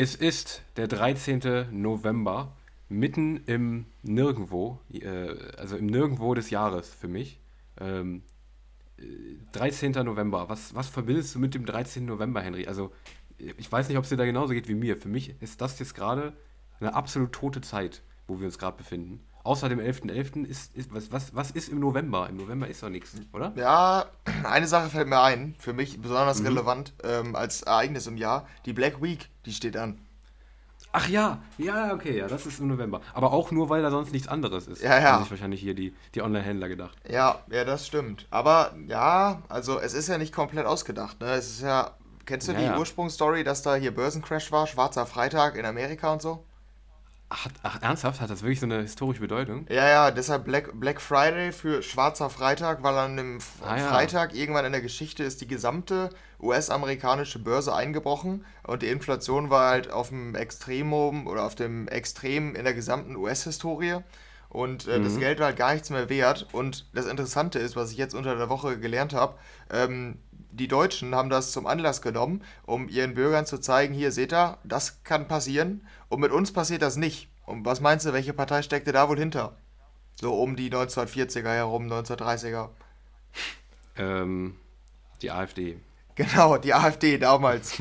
Es ist der 13. November, mitten im Nirgendwo, äh, also im Nirgendwo des Jahres für mich. Ähm, 13. Äh, November, was, was verbindest du mit dem 13. November, Henry? Also, ich weiß nicht, ob es dir da genauso geht wie mir. Für mich ist das jetzt gerade eine absolut tote Zeit, wo wir uns gerade befinden. Außer dem 11.11. .11. ist, ist was, was, was ist im November? Im November ist doch nichts, oder? Ja, eine Sache fällt mir ein, für mich besonders mhm. relevant ähm, als Ereignis im Jahr. Die Black Week, die steht an. Ach ja, ja, okay, ja, das ist im November. Aber auch nur, weil da sonst nichts anderes ist. Ja, ja. Haben sich wahrscheinlich hier die, die Online-Händler gedacht. Ja, ja, das stimmt. Aber ja, also es ist ja nicht komplett ausgedacht. Ne? Es ist ja, kennst du ja, die ja. Ursprungsstory, dass da hier Börsencrash war, schwarzer Freitag in Amerika und so? Ach, ach, ernsthaft? Hat das wirklich so eine historische Bedeutung? Ja, ja, deshalb Black, Black Friday für Schwarzer Freitag, weil an dem ah, Freitag ja. irgendwann in der Geschichte ist die gesamte US-amerikanische Börse eingebrochen und die Inflation war halt auf dem Extremum oder auf dem Extrem in der gesamten US-Historie und äh, mhm. das Geld war halt gar nichts mehr wert. Und das Interessante ist, was ich jetzt unter der Woche gelernt habe, ähm, die Deutschen haben das zum Anlass genommen, um ihren Bürgern zu zeigen, hier seht ihr, das kann passieren und mit uns passiert das nicht. Und was meinst du, welche Partei steckte da wohl hinter? So um die 1940er herum, 1930er. Ähm, die AfD. Genau, die AfD damals.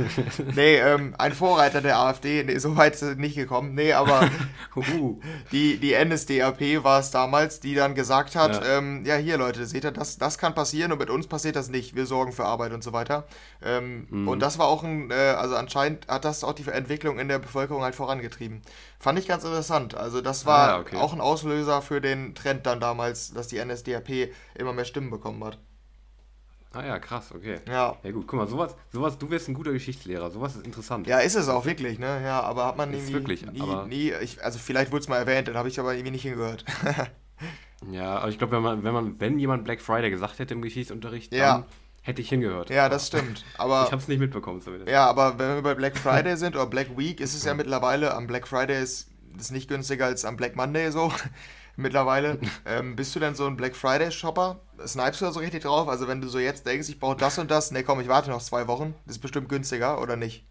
nee, ähm, ein Vorreiter der AfD, nee, so weit ist es nicht gekommen. Nee, aber die, die NSDAP war es damals, die dann gesagt hat, ja. Ähm, ja, hier Leute, seht ihr, das, das kann passieren und mit uns passiert das nicht. Wir sorgen für Arbeit und so weiter. Ähm, mhm. Und das war auch ein, äh, also anscheinend hat das auch die Entwicklung in der Bevölkerung halt vorangetrieben. Fand ich ganz interessant. Also das war ah, okay. auch ein Auslöser für den Trend dann damals, dass die NSDAP immer mehr Stimmen bekommen hat. Ah ja, krass, okay. Ja. Ja gut, guck mal, sowas, sowas, du wirst ein guter Geschichtslehrer, sowas ist interessant. Ja, ist es auch wirklich, ne? Ja, aber hat man irgendwie wirklich, nie, nie ich, also vielleicht wurde es mal erwähnt, dann habe ich aber irgendwie nicht hingehört. ja, aber ich glaube, wenn man, wenn man, wenn jemand Black Friday gesagt hätte im Geschichtsunterricht, dann ja. hätte ich hingehört. Ja, das stimmt. Aber ich habe es nicht mitbekommen zumindest. Ja, aber wenn wir bei Black Friday sind oder Black Week, ist es ja mittlerweile am Black Friday ist, ist nicht günstiger als am Black Monday so mittlerweile. ähm, bist du denn so ein Black Friday-Shopper? Snipest du da so richtig drauf? Also wenn du so jetzt denkst, ich brauche das und das, ne komm, ich warte noch zwei Wochen, das ist bestimmt günstiger, oder nicht?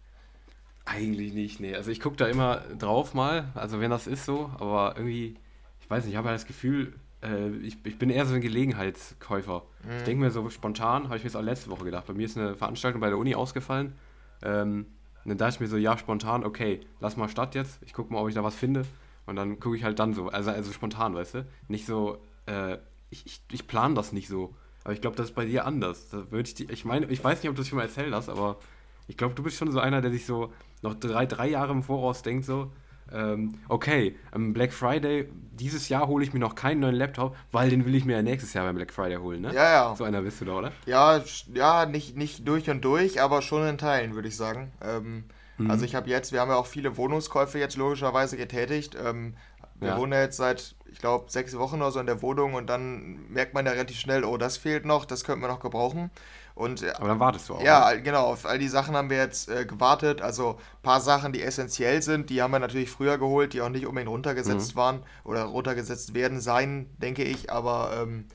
Eigentlich nicht, nee. Also ich gucke da immer drauf mal, also wenn das ist so, aber irgendwie, ich weiß nicht, ich habe halt das Gefühl, äh, ich, ich bin eher so ein Gelegenheitskäufer. Mhm. Ich denke mir so spontan, habe ich mir jetzt auch letzte Woche gedacht, bei mir ist eine Veranstaltung bei der Uni ausgefallen. Ähm, und dann dachte ich mir so, ja, spontan, okay, lass mal Stadt jetzt, ich gucke mal, ob ich da was finde. Und dann gucke ich halt dann so, also, also spontan, weißt du? Nicht so, äh, ich, ich, ich plane das nicht so. Aber ich glaube, das ist bei dir anders. Da würde ich, die, ich meine, ich weiß nicht, ob du das schon mal erzählt hast, aber ich glaube, du bist schon so einer, der sich so noch drei, drei Jahre im Voraus denkt, so, ähm, okay, am Black Friday, dieses Jahr hole ich mir noch keinen neuen Laptop, weil den will ich mir ja nächstes Jahr beim Black Friday holen, ne? Ja, ja. So einer bist du da, oder? Ja, ja, nicht, nicht durch und durch, aber schon in Teilen, würde ich sagen. Ähm, Mhm. Also ich habe jetzt, wir haben ja auch viele Wohnungskäufe jetzt logischerweise getätigt. Ähm, wir ja. wohnen ja jetzt seit, ich glaube, sechs Wochen oder so in der Wohnung und dann merkt man ja relativ schnell, oh, das fehlt noch, das könnten wir noch gebrauchen. Und, äh, Aber dann wartest du auch. Ja, ne? genau, auf all die Sachen haben wir jetzt äh, gewartet. Also ein paar Sachen, die essentiell sind, die haben wir natürlich früher geholt, die auch nicht unbedingt runtergesetzt mhm. waren oder runtergesetzt werden sein, denke ich. Aber ähm,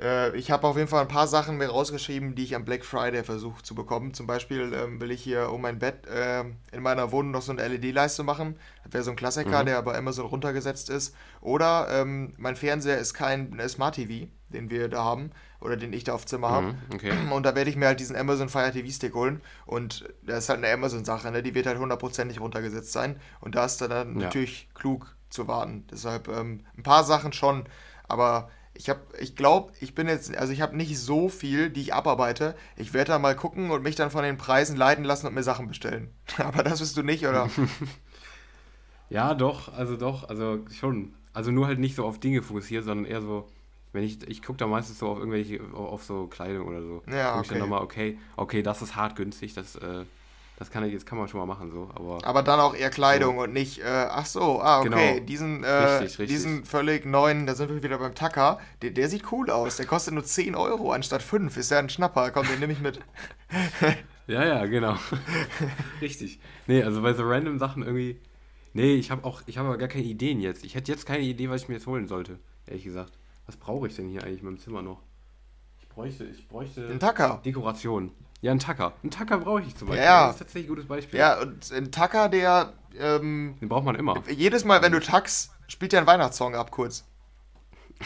äh, ich habe auf jeden Fall ein paar Sachen mir rausgeschrieben, die ich am Black Friday versuche zu bekommen. Zum Beispiel ähm, will ich hier um mein Bett äh, in meiner Wohnung noch so eine LED-Leiste machen. Das wäre so ein Klassiker, mhm. der bei Amazon runtergesetzt ist. Oder ähm, mein Fernseher ist kein Smart TV, den wir da haben oder den ich da auf Zimmer habe. Mhm, okay. Und da werde ich mir halt diesen Amazon Fire TV Stick holen. Und das ist halt eine Amazon-Sache, ne? die wird halt hundertprozentig runtergesetzt sein. Und da ist dann ja. natürlich klug zu warten. Deshalb ähm, ein paar Sachen schon, aber ich habe, ich glaube, ich bin jetzt, also ich habe nicht so viel, die ich abarbeite. Ich werde da mal gucken und mich dann von den Preisen leiten lassen und mir Sachen bestellen. Aber das bist du nicht, oder? ja, doch, also doch, also schon. Also nur halt nicht so auf Dinge fokussiert, sondern eher so, wenn ich, ich gucke da meistens so auf irgendwelche, auf so Kleidung oder so. Ja, okay. ich dann nochmal, okay, okay, das ist hart günstig, das, äh, das kann, jetzt kann man schon mal machen, so. Aber, aber dann auch eher Kleidung so. und nicht, äh, ach so, ah, okay, genau. diesen, äh, richtig, richtig. diesen völlig neuen, da sind wir wieder beim Tacker, der, der sieht cool aus, der kostet nur 10 Euro anstatt 5, ist ja ein Schnapper, komm, den nehme ich mit. ja, ja, genau. richtig. Nee, also bei so random Sachen irgendwie, nee, ich habe auch, ich habe aber gar keine Ideen jetzt. Ich hätte jetzt keine Idee, was ich mir jetzt holen sollte, ehrlich gesagt. Was brauche ich denn hier eigentlich in meinem Zimmer noch? Ich bräuchte, ich bräuchte... Ein Tacker. Dekoration. Ja, ein Tacker. Ein Tacker brauche ich zum Beispiel. Ja. Das ist tatsächlich ein gutes Beispiel. Ja, und ein Tacker, der ähm, Den braucht man immer. jedes Mal, wenn du tackst, spielt der einen Weihnachtssong ab kurz.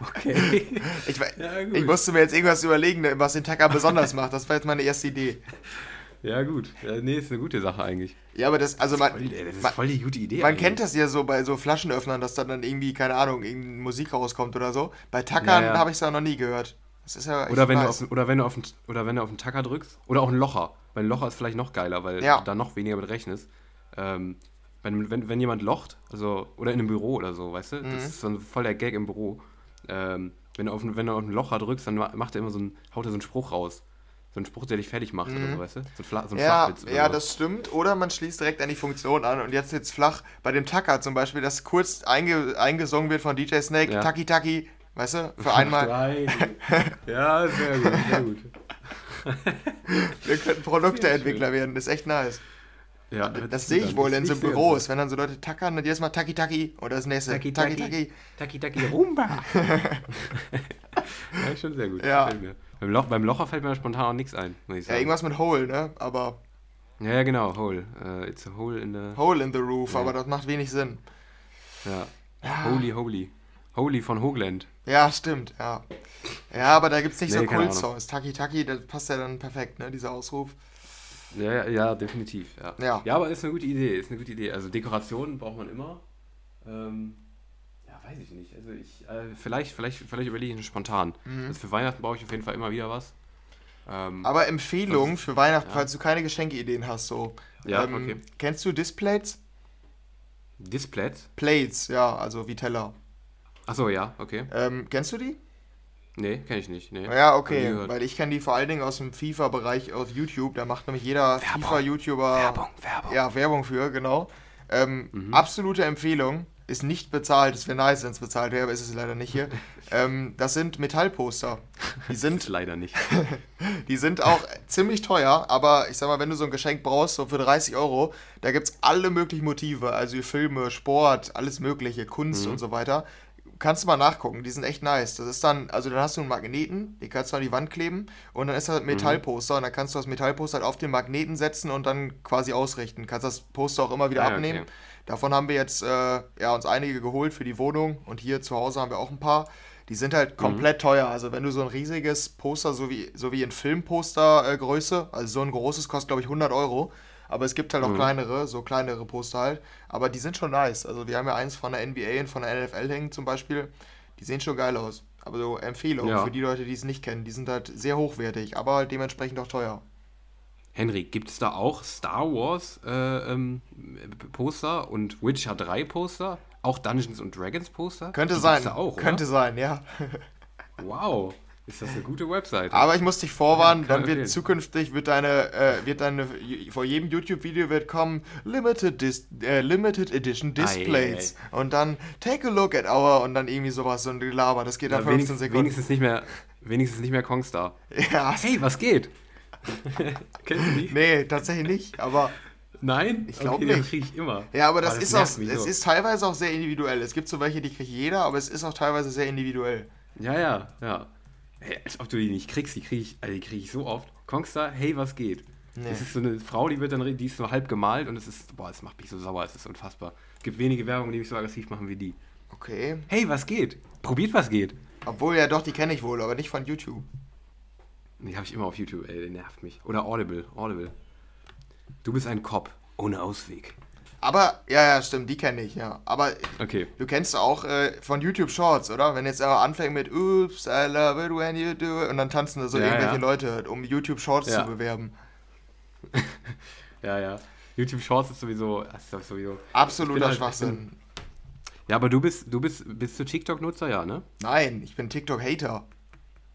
Okay. Ich, Ja, ich musste mir jetzt irgendwas überlegen, was den Tacker besonders macht. Das war jetzt meine erste Idee. ja, gut. Ja, nee, ist eine gute Sache eigentlich. Ja, aber das, also man, Voll, ey, das ist voll die gute Idee. man eigentlich. kennt das ja so bei so Flaschenöffnern, dass da dann irgendwie, keine Ahnung, irgendeine Musik rauskommt oder so. Bei Tackern Ja, ja. habe ich es ja noch nie gehört. Das ja Oder wenn, auf, oder, wenn du auf, den- oder wenn du auf den Tacker drückst. Oder auch ein Locher. Weil ein Locher ist vielleicht noch geiler, weil Ja. du da noch weniger mit rechnest. Ähm, wenn, wenn, wenn jemand locht, also, oder in einem Büro oder so, weißt du? Mhm. Das ist so ein voll der Gag im Büro. Ähm, wenn, du auf, einen- wenn du auf einen Locher drückst, dann ma- macht er immer so einen, haut er so einen Spruch raus. So einen Spruch, der dich fertig macht oder so, weißt du? So ein, Fla so ein Mhm. Ja, Flachwitz ja, so. das stimmt. Oder man schließt direkt an die Funktion an und jetzt jetzt flach bei dem Tacker zum Beispiel, dass kurz einge eingesungen wird von DJ Snake, Ja. Taki Taki, weißt du, für einmal. Ja, sehr gut, sehr gut. Wir könnten Produkteentwickler werden, das ist echt nice. Ja, Das sehe ich wohl in so Büros, wenn dann so Leute tackern und jedes Mal Taki Taki oder das nächste Taki, Taki Taki. Taki. Taki Taki Rumba. ja, schon sehr gut. Ja. Beim, Loch, beim Locher fällt mir spontan auch nichts ein, muss ich Ja, sagen. irgendwas mit Hole, ne? Aber Ja, ja, genau, Hole. Äh, it's a hole in the... Hole in the Roof, Ja. aber das macht wenig Sinn. Ja. Holy, holy. Holy von Hoagland. Ja, stimmt, ja. Ja, aber da gibt es nicht Nee, so keine Kult-Songs. Taki Taki, das passt ja dann perfekt, ne? Dieser Ausruf. Ja, ja, ja, definitiv. Ja. Ja. ja, aber ist eine gute Idee, ist eine gute Idee. Also Dekorationen braucht man immer. Ähm, ja, weiß ich nicht. Also ich, äh, vielleicht, vielleicht, vielleicht überlege ich es spontan. Also für Weihnachten brauche ich auf jeden Fall immer wieder was. Ähm, Mhm. Aber Empfehlung für Weihnachten, Ja. falls du keine Geschenkeideen hast, so. Ja, ähm, okay. Kennst du Displays? Displays? Plates, ja, also wie Teller. Achso, ja, okay. Ähm, kennst du die? Nee, kenne ich nicht. Nee. Ja, okay, weil ich kenne die vor allen Dingen aus dem FIFA-Bereich auf YouTube. Da macht nämlich jeder. FIFA-YouTuber Werbung, Werbung. ja, Werbung für, genau. Ähm, Mhm. Absolute Empfehlung. Ist nicht bezahlt. Es wäre nice, wenn es bezahlt wäre, aber ist es leider nicht hier. ähm, das sind Metallposter. Die sind, leider nicht. die sind auch ziemlich teuer, aber ich sag mal, wenn du so ein Geschenk brauchst, so für 30 Euro, da gibt es alle möglichen Motive. Also Filme, Sport, alles Mögliche, Kunst Mhm. und so weiter. Kannst du mal nachgucken, die sind echt nice. Das ist dann, also dann hast du einen Magneten, den kannst du an die Wand kleben und dann ist das ein Metallposter und dann kannst du das Metallposter halt auf den Magneten setzen und dann quasi ausrichten. Kannst das Poster auch immer wieder Ah, ja, abnehmen. okay. Davon haben wir jetzt äh, ja, uns einige geholt für die Wohnung und hier zu Hause haben wir auch ein paar. Die sind Mhm. halt komplett teuer. Also wenn du so ein riesiges Poster, so wie, so wie in Filmpostergröße, äh, Größe, also so ein großes kostet glaube ich 100 Euro. Aber es gibt halt auch Mhm. kleinere, so kleinere Poster halt. Aber die sind schon nice. Also wir haben ja eins von der NBA und von der NFL hängen zum Beispiel. Die sehen schon geil aus. Aber so Empfehlung Ja. für die Leute, die es nicht kennen. Die sind halt sehr hochwertig, aber halt dementsprechend auch teuer. Henry, gibt es da auch Star Wars äh, ähm, Poster und Witcher 3 Poster? Auch Dungeons and Dragons Poster? Könnte Die sein. auch, Könnte sein, ja. Wow, ist das eine gute Website? Aber ich muss dich vorwarnen, dann wird empfehlen. zukünftig wird deine, äh, wird deine, vor jedem YouTube-Video wird kommen Limited, Dis äh, Limited Edition Displays und dann Take a look at our und dann irgendwie sowas und Gelaber. Das geht dann Ja, 15 wenigstens, Sekunden. wenigstens nicht mehr, wenigstens nicht mehr Kongstar. Ja, Hey, was geht? Kennst du die? nee, tatsächlich nicht. Aber Nein? Ich glaub okay, nicht. kriege ich immer. ja, aber das, Aber ist nervt auch, mich es so. ist teilweise auch sehr individuell. Es gibt so welche, die kriegt jeder, aber es ist auch teilweise sehr individuell. Ja, ja, ja. Als ob du die nicht kriegst, die kriege ich, also die krieg ich so oft. Kongstar, hey, was geht? Nee. Das ist so eine Frau, die wird dann, die ist so halb gemalt und es ist, boah, es macht mich so sauer, es ist unfassbar. Es gibt wenige Werbungen, die mich so aggressiv machen wie die. Okay. Hey, was geht? Probiert, was geht. Obwohl, ja doch, die kenne ich wohl, aber nicht von YouTube. Die habe ich immer auf YouTube, ey, der nervt mich. Oder Audible, Audible. Du bist ein Cop, ohne Ausweg. Aber, ja, ja, stimmt, die kenne ich, ja. Aber Okay. Du kennst auch äh, von YouTube Shorts, oder? Wenn jetzt aber anfängt mit Oops, I love it when you do it und dann tanzen da so Ja, irgendwelche ja. Leute, um YouTube Shorts Ja. zu bewerben. Ja, ja. YouTube Shorts ist sowieso, ist sowieso. Absoluter bin halt- Schwachsinn. Ja, aber du bist, du bist, bist du TikTok-Nutzer, ja, ne? Nein, ich bin TikTok-Hater.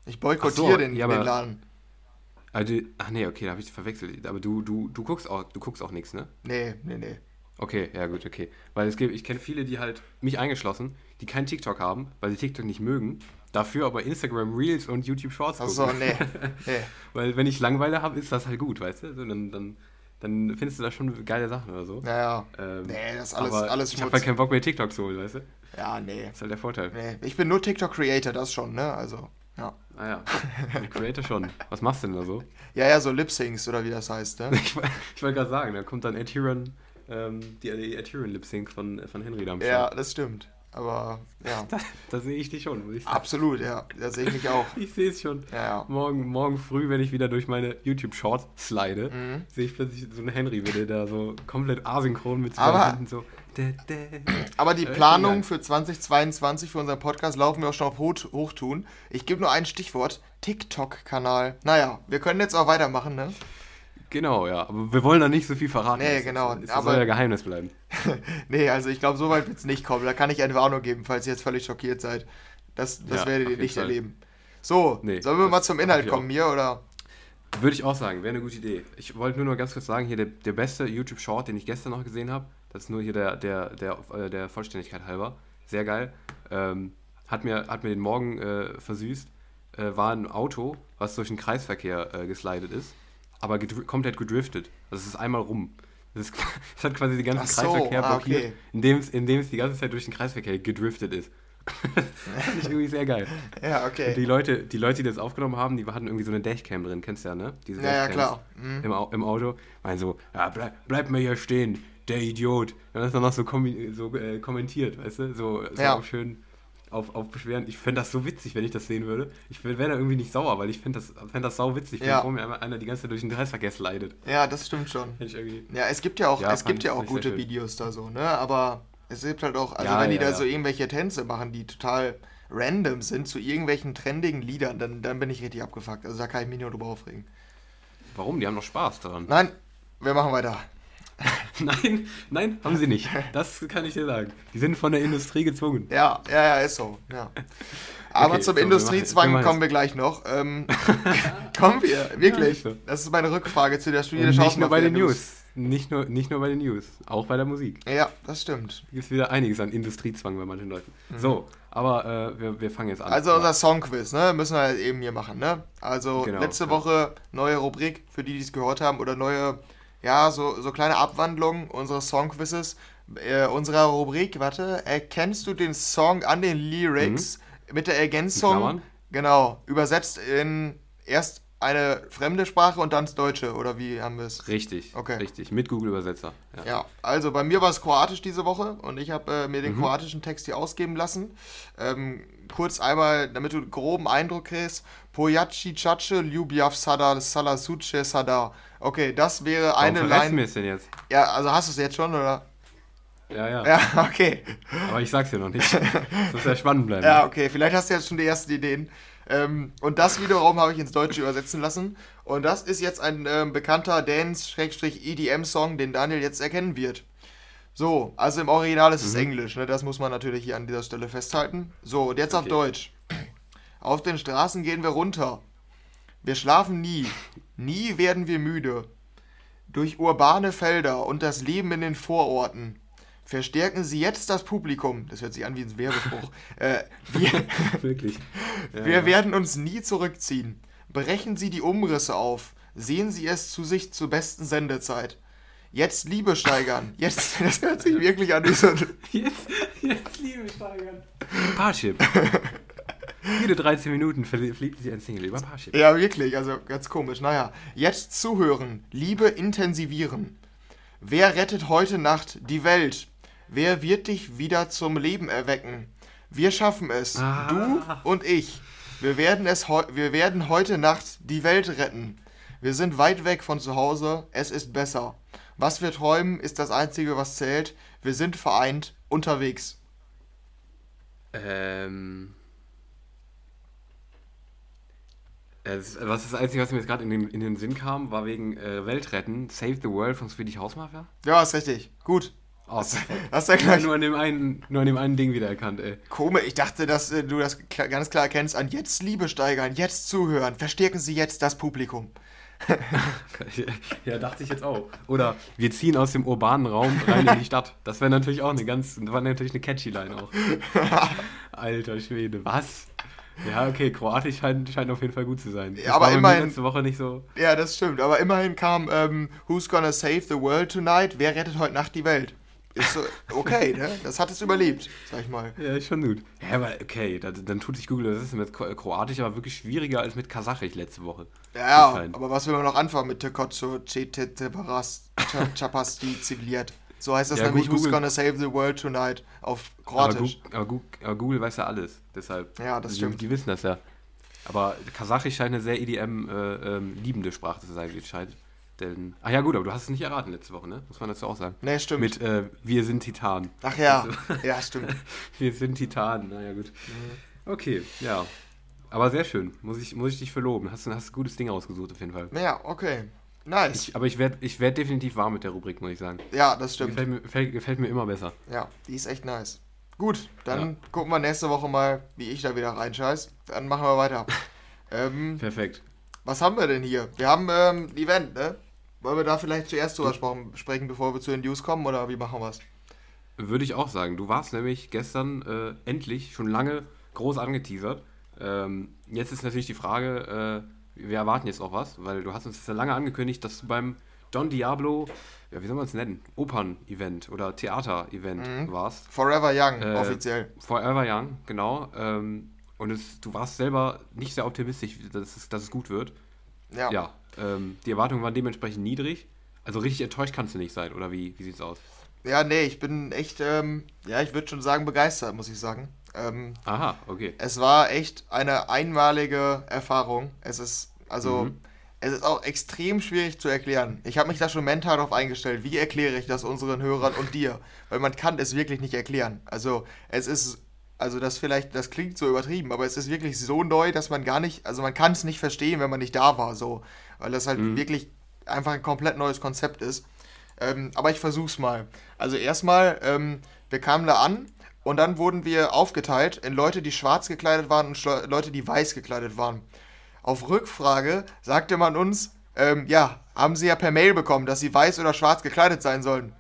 Ich boykottiere so, den, ja, den Laden. Also, ach nee, okay, da habe ich verwechselt. Aber du, du, du guckst auch, du guckst auch nichts, ne? Nee, nee, nee. Okay, ja gut, okay. Weil es gibt, ich kenne viele, die halt, mich eingeschlossen, die kein TikTok haben, weil sie TikTok nicht mögen, dafür aber Instagram Reels und YouTube Shorts Achso, gucken. nee. nee. Weil wenn ich Langeweile habe, ist das halt gut, weißt du? So, dann, dann, dann findest du da schon geile Sachen oder so. Naja. Ähm, Nee, das ist alles, alles ich habe halt keinen Bock mehr TikTok zu holen, weißt du? Das ja, nee. ist halt der Vorteil. Nee. Ich bin nur TikTok-Creator, das schon, ne? Also. Ja. Ah ja, Creator schon. Was machst du denn da so? Ja, ja, so Lip-Syncs oder wie das heißt, ne? Ich, ich wollte gerade sagen, da kommt dann Ed Sheeran, ähm, die, die Ed Sheeran Lip-Sync von, von Henry da am Ja, das stimmt. Aber, ja. Da, da sehe ich dich schon, muss ich sagen. Absolut, ja. Da sehe ich mich auch. Ich sehe es schon. Ja, ja. Morgen, morgen früh, wenn ich wieder durch meine YouTube-Shorts slide, Mhm. sehe ich plötzlich so einen Henry, wie der da so komplett asynchron mit Aber- Händen so. dä, dä. Aber die Äh, Planungen schon für 2022 für unseren Podcast laufen wir auch schon auf Hoch Hochtun. Ich gebe nur ein Stichwort: TikTok-Kanal. Naja, wir können jetzt auch weitermachen, ne? Genau, ja. Aber wir wollen da nicht so viel verraten. Nee, Das- genau, Das aber- soll ja Geheimnis bleiben. Nee, also ich glaube, so weit wird es nicht kommen. Da kann ich eine Warnung geben, falls ihr jetzt völlig schockiert seid. Das, das Ja, werdet ihr nicht Fall. erleben. So, Nee, sollen wir das mal zum Inhalt kommen hier, oder? Würde ich auch sagen, wäre eine gute Idee. Ich wollte nur noch ganz kurz sagen, hier der, der beste YouTube-Short, den ich gestern noch gesehen habe, das ist nur hier der, der, der, äh, der Vollständigkeit halber, sehr geil, ähm, hat, mir, hat mir den Morgen äh, versüßt, äh, war ein Auto, was durch den Kreisverkehr äh, geslidet ist, aber komplett gedriftet. Also es ist einmal rum. Das, ist, das hat quasi den ganzen so, Kreisverkehr ah, blockiert, okay. indem es indem es die ganze Zeit durch den Kreisverkehr gedriftet ist. das finde ich irgendwie sehr geil. Ja, Und okay. die Leute, die Leute, die das aufgenommen haben, die hatten irgendwie so eine Dashcam drin, kennst du ja, ne? Diese Ja, ja, klar. Mhm. Im, Au- Im Auto. Meinen so, ja, bleib, bleib mal hier stehen, der Idiot. Dann ist dann noch so, kommi- so äh, kommentiert, weißt du? So, so Ja. schön auf, auf Beschweren. Ich fände das so witzig, wenn ich das sehen würde. Ich wäre da irgendwie nicht sauer, weil ich fände das, fänd das sau witzig, wenn Ja. vor mir einer die ganze Zeit durch den Kreisverkehr leidet. Ja, das stimmt schon. Ja, es gibt ja auch, Ja, es gibt ja auch gute. Videos da so, ne? Aber es gibt halt auch, also Ja, wenn die da so irgendwelche Tänze machen, die total random sind zu irgendwelchen trendigen Liedern, dann, dann bin ich richtig abgefuckt. Also da kann ich mich nur drüber aufregen. Warum? Die haben doch Spaß daran. Nein, wir machen weiter. Nein, nein, haben sie nicht. Das kann ich dir sagen. Die sind von der Industrie gezwungen. Ja, ja, ja, ist so. Ja. Aber Okay, zum so, Industriezwang wir kommen wir gleich noch. Ähm, kommen wir, wirklich. Ja, so. Das ist meine Rückfrage zu der Studie Und der nicht nur bei den News. Nicht nur, nicht nur bei den News, auch bei der Musik. Ja, das stimmt. Gibt es wieder einiges an Industriezwang bei manchen Leuten. So, aber äh, wir, wir fangen jetzt an. Mhm. Also Ja. unser Songquiz, ne? Müssen wir eben hier machen, ne? Also Genau, letzte ja. Woche neue Rubrik, für die, die es gehört haben, oder neue, ja, so, so kleine Abwandlungen unseres Songquizzes. Äh, unserer Rubrik, warte, erkennst du den Song an den Lyrics mit der Mhm. Ergänzung? Genau, übersetzt in erst eine fremde Sprache und dann ins Deutsche, oder wie haben wir es? Richtig, Okay. richtig. Mit Google-Übersetzer. Ja. Ja, also bei mir war es Kroatisch diese Woche und ich habe äh, mir den Mhm. kroatischen Text hier ausgeben lassen. Ähm, kurz einmal, damit du einen groben Eindruck kriegst. Pojaci Čače Ljubljav sada sala suče sada. Okay, das wäre Warum eine mir Line. es denn jetzt? Ja, also hast du es jetzt schon, oder? Ja, ja, Ja, okay. Aber ich sag's dir noch nicht. Das muss ja spannend bleiben. Ja, okay, vielleicht hast du jetzt schon die ersten Ideen. Ähm, und das wiederum habe ich ins Deutsche übersetzen lassen. Und das ist jetzt ein ähm, bekannter Dance-EDM-Song, den Daniel jetzt erkennen wird. So, also im Original ist es Mhm. Englisch, ne? das muss man natürlich hier an dieser Stelle festhalten. So, und jetzt auf Okay. Deutsch. Auf den Straßen gehen wir runter. Wir schlafen nie. Nie werden wir müde. Durch urbane Felder und das Leben in den Vororten. Verstärken Sie jetzt das Publikum. Das hört sich an wie ein Werbespruch. äh, wir, Wirklich. Ja, wir ja. werden uns nie zurückziehen. Brechen Sie die Umrisse auf. Sehen Sie es zu sich zur besten Sendezeit. Jetzt Liebe steigern. Jetzt, das hört sich wirklich an wie so ein Jetzt, jetzt Liebe steigern. Parship. Jede 13 Minuten verlie- fliegt sich ein Single über Parship. Ja, wirklich, also ganz komisch. Naja, jetzt zuhören, Liebe intensivieren. Wer rettet heute Nacht die Welt? Wer wird dich wieder zum Leben erwecken? Wir schaffen es, Ah. du und ich. Wir werden, es wir werden heute Nacht die Welt retten. Wir sind weit weg von zu Hause, es ist besser. Was wir träumen, ist das Einzige, was zählt. Wir sind vereint, unterwegs. Ähm. Es, was das Einzige, was mir jetzt gerade in den, in den Sinn kam, war wegen äh, Weltretten, Save the World von Swedish House Mafia. Ja, ist richtig. Gut. Oh, perfekt. Hast du ja nur, gleich nur, an dem einen, nur an dem einen Ding wiedererkannt, ey. Komisch, ich dachte, dass äh, du das kla- ganz klar erkennst an jetzt Liebe steigern, jetzt zuhören, verstärken Sie jetzt das Publikum. ja, dachte ich jetzt auch. Oder wir ziehen aus dem urbanen Raum rein in die Stadt. Das wäre natürlich auch eine ganz, war natürlich eine catchy Line auch. Alter Schwede, was? Ja, okay, Kroatisch scheint, scheint auf jeden Fall gut zu sein. Das aber immerhin- letzte Woche nicht so. Ja, das stimmt, aber immerhin kam ähm, Who's Gonna Save the World Tonight? Wer rettet heute Nacht die Welt? ist so okay, ne? Das hat es überlebt, sag ich mal. Ja, ist schon gut. Ja, aber okay, dann, dann tut sich Google, das ist mit Kroatisch aber wirklich schwieriger als mit Kasachisch letzte Woche. Ja, aber was will man noch anfangen mit Tekocho, Chapasti, Ziviliert? So heißt das ja, nämlich, Who's Gonna Save the World Tonight auf Kroatisch. Aber, Google, aber Google weiß ja alles, deshalb. Ja, das stimmt. Die, die wissen das ja. Aber Kasachisch scheint eine sehr EDM-liebende äh, ähm, Sprache zu sein, wie es scheint. Denn, ach ja, gut, aber du hast es nicht erraten letzte Woche, ne? Muss man dazu auch sagen. Nee, stimmt. Mit äh, Wir sind Titanen. Ach ja, also, ja, stimmt. wir sind Titanen, naja, gut. Mhm. Okay, ja. Aber sehr schön. Muss ich, muss ich dich verloben. Hast, hast ein gutes Ding ausgesucht, auf jeden Fall. Ja, okay. Nice. Ich, aber ich werde ich werd definitiv warm mit der Rubrik, muss ich sagen. Ja, das stimmt. Gefällt mir, gefällt, gefällt mir immer besser. Ja, die ist echt nice. Gut, dann ja. gucken wir nächste Woche mal, wie ich da wieder reinscheiß. Dann machen wir weiter. ähm, Perfekt. Was haben wir denn hier? Wir haben ähm, ein Event, ne? Wollen wir da vielleicht zuerst drüber sprechen, bevor wir zu den News kommen, oder wie machen wir es? Würde ich auch sagen. Du warst nämlich gestern äh, endlich schon lange groß angeteasert. Ähm, jetzt ist natürlich die Frage, äh, wir erwarten jetzt auch was, weil du hast uns ja lange angekündigt, dass du beim Don Diablo, ja, wie soll man es nennen, Opern-Event oder Theater-Event mhm. warst. Forever Young, äh, offiziell. Forever Young, genau. Ähm, und es, du warst selber nicht sehr optimistisch, dass es, dass es gut wird. Ja. Ja, ähm, die Erwartungen waren dementsprechend niedrig. Also richtig enttäuscht kannst du nicht sein, oder wie, wie sieht's aus? Ja, nee, ich bin echt, ähm, ja, ich würde schon sagen, begeistert, muss ich sagen. Ähm, Aha, okay. Es war echt eine einmalige Erfahrung. Es ist, also, mhm. es ist auch extrem schwierig zu erklären. Ich habe mich da schon mental darauf eingestellt. Wie erkläre ich das unseren Hörern und dir? Weil man kann es wirklich nicht erklären. Also, es ist also das vielleicht, das klingt so übertrieben, aber es ist wirklich so neu, dass man gar nicht, also man kann es nicht verstehen, wenn man nicht da war, so, weil das halt mhm. wirklich einfach ein komplett neues Konzept ist. Ähm, aber ich versuch's mal. Also erstmal, ähm, wir kamen da an und dann wurden wir aufgeteilt in Leute, die schwarz gekleidet waren und Leute, die weiß gekleidet waren. Auf Rückfrage sagte man uns, ähm, ja, haben sie ja per Mail bekommen, dass sie weiß oder schwarz gekleidet sein sollen.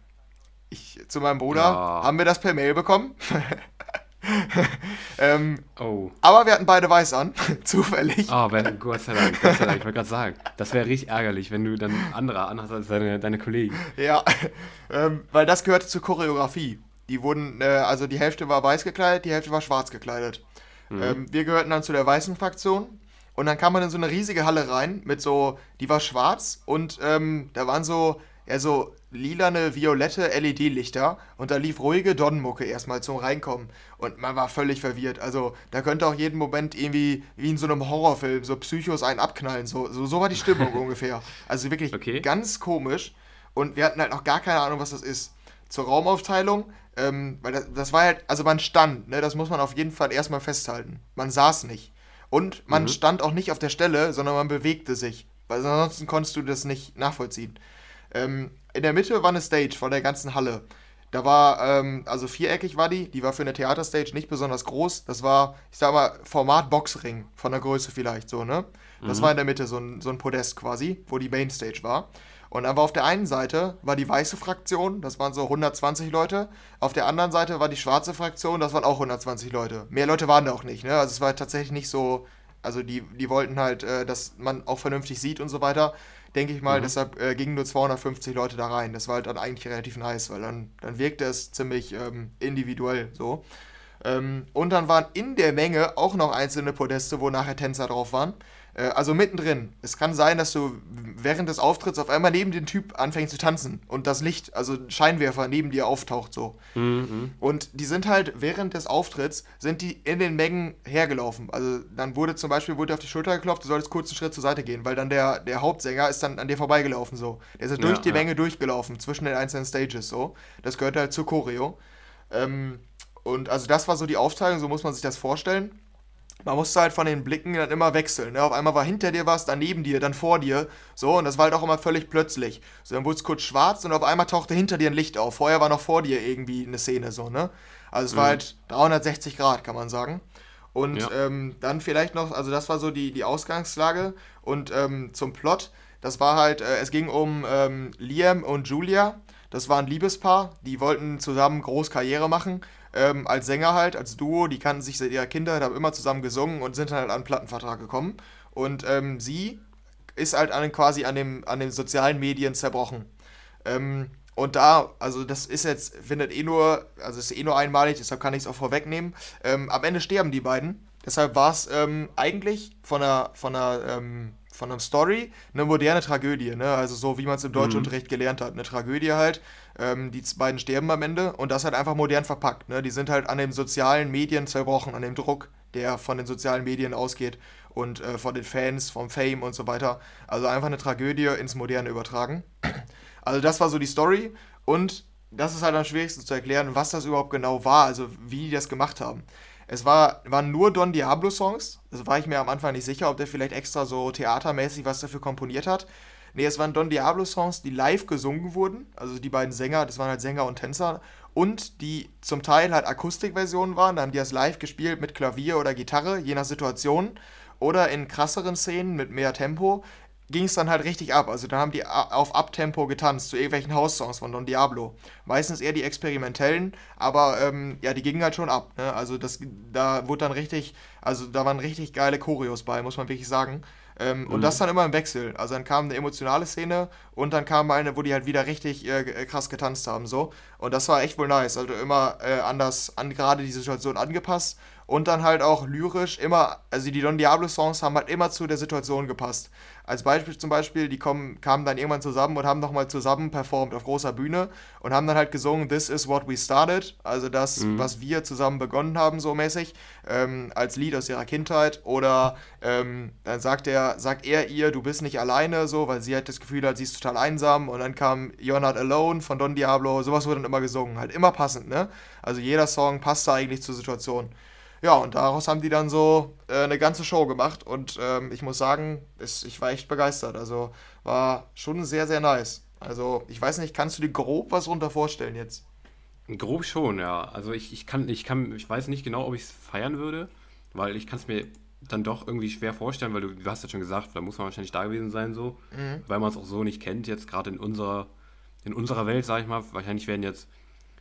Ich zu meinem Bruder, ja. haben wir das per Mail bekommen? ähm, oh. Aber wir hatten beide weiß an, zufällig. Oh, wenn, Gott sei Dank, Gott sei Dank, ich wollte gerade sagen, das wäre richtig ärgerlich, wenn du dann andere anhast als deine, deine Kollegen. Ja, ähm, weil das gehörte zur Choreografie. Die wurden, äh, also die Hälfte war weiß gekleidet, die Hälfte war schwarz gekleidet. Mhm. Ähm, wir gehörten dann zu der weißen Fraktion. Und dann kam man in so eine riesige Halle rein mit so, die war schwarz und ähm, da waren so, ja, so lilane, violette LED-Lichter und da lief ruhige Donnenmucke erstmal zum Reinkommen. Und man war völlig verwirrt. Also, da könnte auch jeden Moment irgendwie, wie in so einem Horrorfilm, so Psychos einen abknallen. So, so, so war die Stimmung ungefähr. Also wirklich okay. ganz komisch. Und wir hatten halt noch gar keine Ahnung, was das ist. Zur Raumaufteilung, ähm, weil das, das, war halt, also man stand, ne, das muss man auf jeden Fall erstmal festhalten. Man saß nicht. Und man mhm. stand auch nicht auf der Stelle, sondern man bewegte sich. Weil ansonsten konntest du das nicht nachvollziehen. Ähm, in der Mitte war eine Stage von der ganzen Halle. Da war, ähm, also viereckig war die, die war für eine Theaterstage nicht besonders groß. Das war, ich sag mal, Format Boxring, von der Größe vielleicht so, ne? Das mhm. war in der Mitte so ein, so ein Podest quasi, wo die Mainstage war. Und war auf der einen Seite war die weiße Fraktion, das waren so 120 Leute. Auf der anderen Seite war die schwarze Fraktion, das waren auch 120 Leute. Mehr Leute waren da auch nicht, ne? Also es war tatsächlich nicht so, also die, die wollten halt, äh, dass man auch vernünftig sieht und so weiter denke ich mal. Mhm. Deshalb äh, gingen nur 250 Leute da rein. Das war halt dann eigentlich relativ nice, weil dann, dann wirkte es ziemlich ähm, individuell so. Ähm, und dann waren in der Menge auch noch einzelne Podeste, wo nachher Tänzer drauf waren. Äh, also mittendrin. Es kann sein, dass du während des Auftritts auf einmal neben dem Typ anfängst zu tanzen und das Licht, also Scheinwerfer neben dir auftaucht so. Mhm. Und die sind halt während des Auftritts sind die in den Mengen hergelaufen. Also dann wurde zum Beispiel wurde auf die Schulter geklopft, du solltest kurz einen Schritt zur Seite gehen, weil dann der, der Hauptsänger ist dann an dir vorbeigelaufen so. Der ist halt ja, durch die ja. Menge durchgelaufen zwischen den einzelnen Stages so. Das gehört halt zur Choreo. Ähm, und also das war so die Aufteilung, so muss man sich das vorstellen man musste halt von den Blicken dann immer wechseln. Ne? Auf einmal war hinter dir was, dann neben dir, dann vor dir. So, und das war halt auch immer völlig plötzlich. So, dann wurde es kurz schwarz und auf einmal tauchte hinter dir ein Licht auf. Vorher war noch vor dir irgendwie eine Szene, so, ne? Also es mhm. war halt 360 Grad, kann man sagen. Und ja. ähm, dann vielleicht noch, also das war so die, die Ausgangslage. Und ähm, zum Plot, das war halt, äh, es ging um ähm, Liam und Julia. Das war ein Liebespaar, die wollten zusammen groß Karriere machen ähm, als Sänger halt, als Duo, die kannten sich seit ihrer Kindheit, haben immer zusammen gesungen und sind halt an einen Plattenvertrag gekommen. Und ähm, sie ist halt an, quasi an, dem, an den sozialen Medien zerbrochen. Ähm, und da, also das ist jetzt, findet eh nur, also ist eh nur einmalig, deshalb kann ich es auch vorwegnehmen. Ähm, am Ende sterben die beiden. Deshalb war es ähm, eigentlich von einer, von einer, ähm, von einer Story eine moderne Tragödie, ne? Also so wie man es im Deutschunterricht mhm. gelernt hat. Eine Tragödie halt. Ähm, die beiden sterben am Ende und das halt einfach modern verpackt. Ne? Die sind halt an den sozialen Medien zerbrochen, an dem Druck, der von den sozialen Medien ausgeht und äh, von den Fans, vom Fame und so weiter. Also einfach eine Tragödie ins Moderne übertragen. Also das war so die Story und das ist halt am schwierigsten zu erklären, was das überhaupt genau war, also wie die das gemacht haben. Es war, waren nur Don Diablo-Songs. Das war ich mir am Anfang nicht sicher, ob der vielleicht extra so theatermäßig was dafür komponiert hat. Nee, es waren Don Diablo-Songs, die live gesungen wurden. Also die beiden Sänger, das waren halt Sänger und Tänzer. Und die zum Teil halt Akustikversionen waren. Da haben die das live gespielt mit Klavier oder Gitarre, je nach Situation. Oder in krasseren Szenen mit mehr Tempo ging es dann halt richtig ab. Also da haben die auf Abtempo getanzt zu irgendwelchen House-Songs von Don Diablo. Meistens eher die experimentellen, aber ähm, ja, die gingen halt schon ab. Ne? Also das, da wurde dann richtig, also da waren richtig geile Choreos bei, muss man wirklich sagen. Ähm, mhm. Und das dann immer im Wechsel. Also dann kam eine emotionale Szene und dann kam eine, wo die halt wieder richtig äh, krass getanzt haben. so. Und das war echt wohl nice. Also immer äh, anders, an gerade die Situation angepasst und dann halt auch lyrisch immer, also die Don Diablo Songs haben halt immer zu der Situation gepasst. Als Beispiel zum Beispiel, die kommen, kamen dann irgendwann zusammen und haben nochmal zusammen performt auf großer Bühne und haben dann halt gesungen, This is what we started, also das, mhm. was wir zusammen begonnen haben, so mäßig, ähm, als Lied aus ihrer Kindheit. Oder ähm, dann sagt er, sagt er ihr, du bist nicht alleine, so, weil sie hat das Gefühl hat, sie ist total einsam. Und dann kam You're Not Alone von Don Diablo, sowas wurde dann immer gesungen, halt immer passend, ne? Also jeder Song passt da eigentlich zur Situation. Ja, und daraus haben die dann so äh, eine ganze Show gemacht und ähm, ich muss sagen, es, ich war echt begeistert. Also war schon sehr, sehr nice. Also ich weiß nicht, kannst du dir grob was runter vorstellen jetzt? Grob schon, ja. Also ich, ich kann, ich kann, ich weiß nicht genau, ob ich es feiern würde, weil ich kann es mir dann doch irgendwie schwer vorstellen, weil du, du hast ja schon gesagt, da muss man wahrscheinlich da gewesen sein so, mhm. weil man es auch so nicht kennt, jetzt gerade in unserer, in unserer Welt, sag ich mal, wahrscheinlich werden jetzt,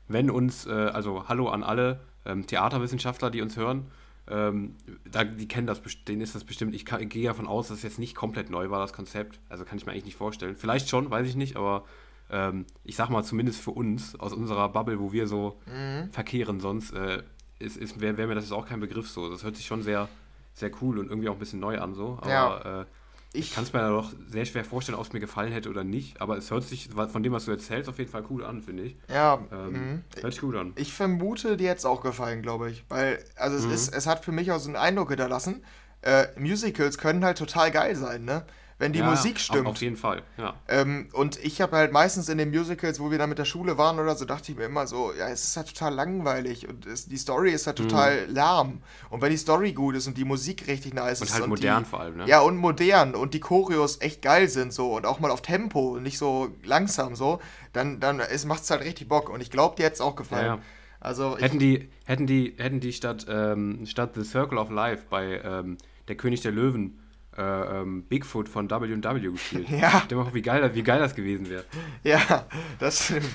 wenn uns, äh, also Hallo an alle, ähm, Theaterwissenschaftler, die uns hören, ähm, da, die kennen das, denen ist das bestimmt. Ich, ich gehe davon aus, dass es jetzt nicht komplett neu war, das Konzept. Also kann ich mir eigentlich nicht vorstellen. Vielleicht schon, weiß ich nicht, aber ähm, ich sag mal, zumindest für uns, aus unserer Bubble, wo wir so mhm. verkehren sonst, äh, wäre wär mir das jetzt auch kein Begriff so. Das hört sich schon sehr, sehr cool und irgendwie auch ein bisschen neu an so. Aber ja. äh, ich, kann es mir doch sehr schwer vorstellen, ob es mir gefallen hätte oder nicht, aber es hört sich von dem, was du erzählst, auf jeden Fall cool an, finde ich. Ja, ähm, mhm. hört sich gut an. Ich vermute, dir jetzt auch gefallen, glaube ich. Weil, also es, mhm. ist, es hat für mich auch so einen Eindruck hinterlassen, äh, Musicals können halt total geil sein, ne? Wenn die ja, Musik stimmt. Auf jeden Fall, ja. Ähm, und ich habe halt meistens in den Musicals, wo wir dann mit der Schule waren oder so, dachte ich mir immer so, ja, es ist halt total langweilig und es, die Story ist halt mhm. total mhm. lahm. Und wenn die Story gut ist und die Musik richtig nice und ist. Halt und modern die, vor allem, ne? Ja, und modern und die Choreos echt geil sind so und auch mal auf Tempo und nicht so langsam so, dann, dann macht es halt richtig Bock. Und ich glaube, dir hätte es auch gefallen. Ja, ja. Also hätten die, hätten die, hätten die statt, ähm, statt The Circle of Life bei ähm, Der König der Löwen äh, ähm, Bigfoot von W&W gespielt. Ja. Stell mal wie geil, wie geil das gewesen wäre. Ja, das stimmt.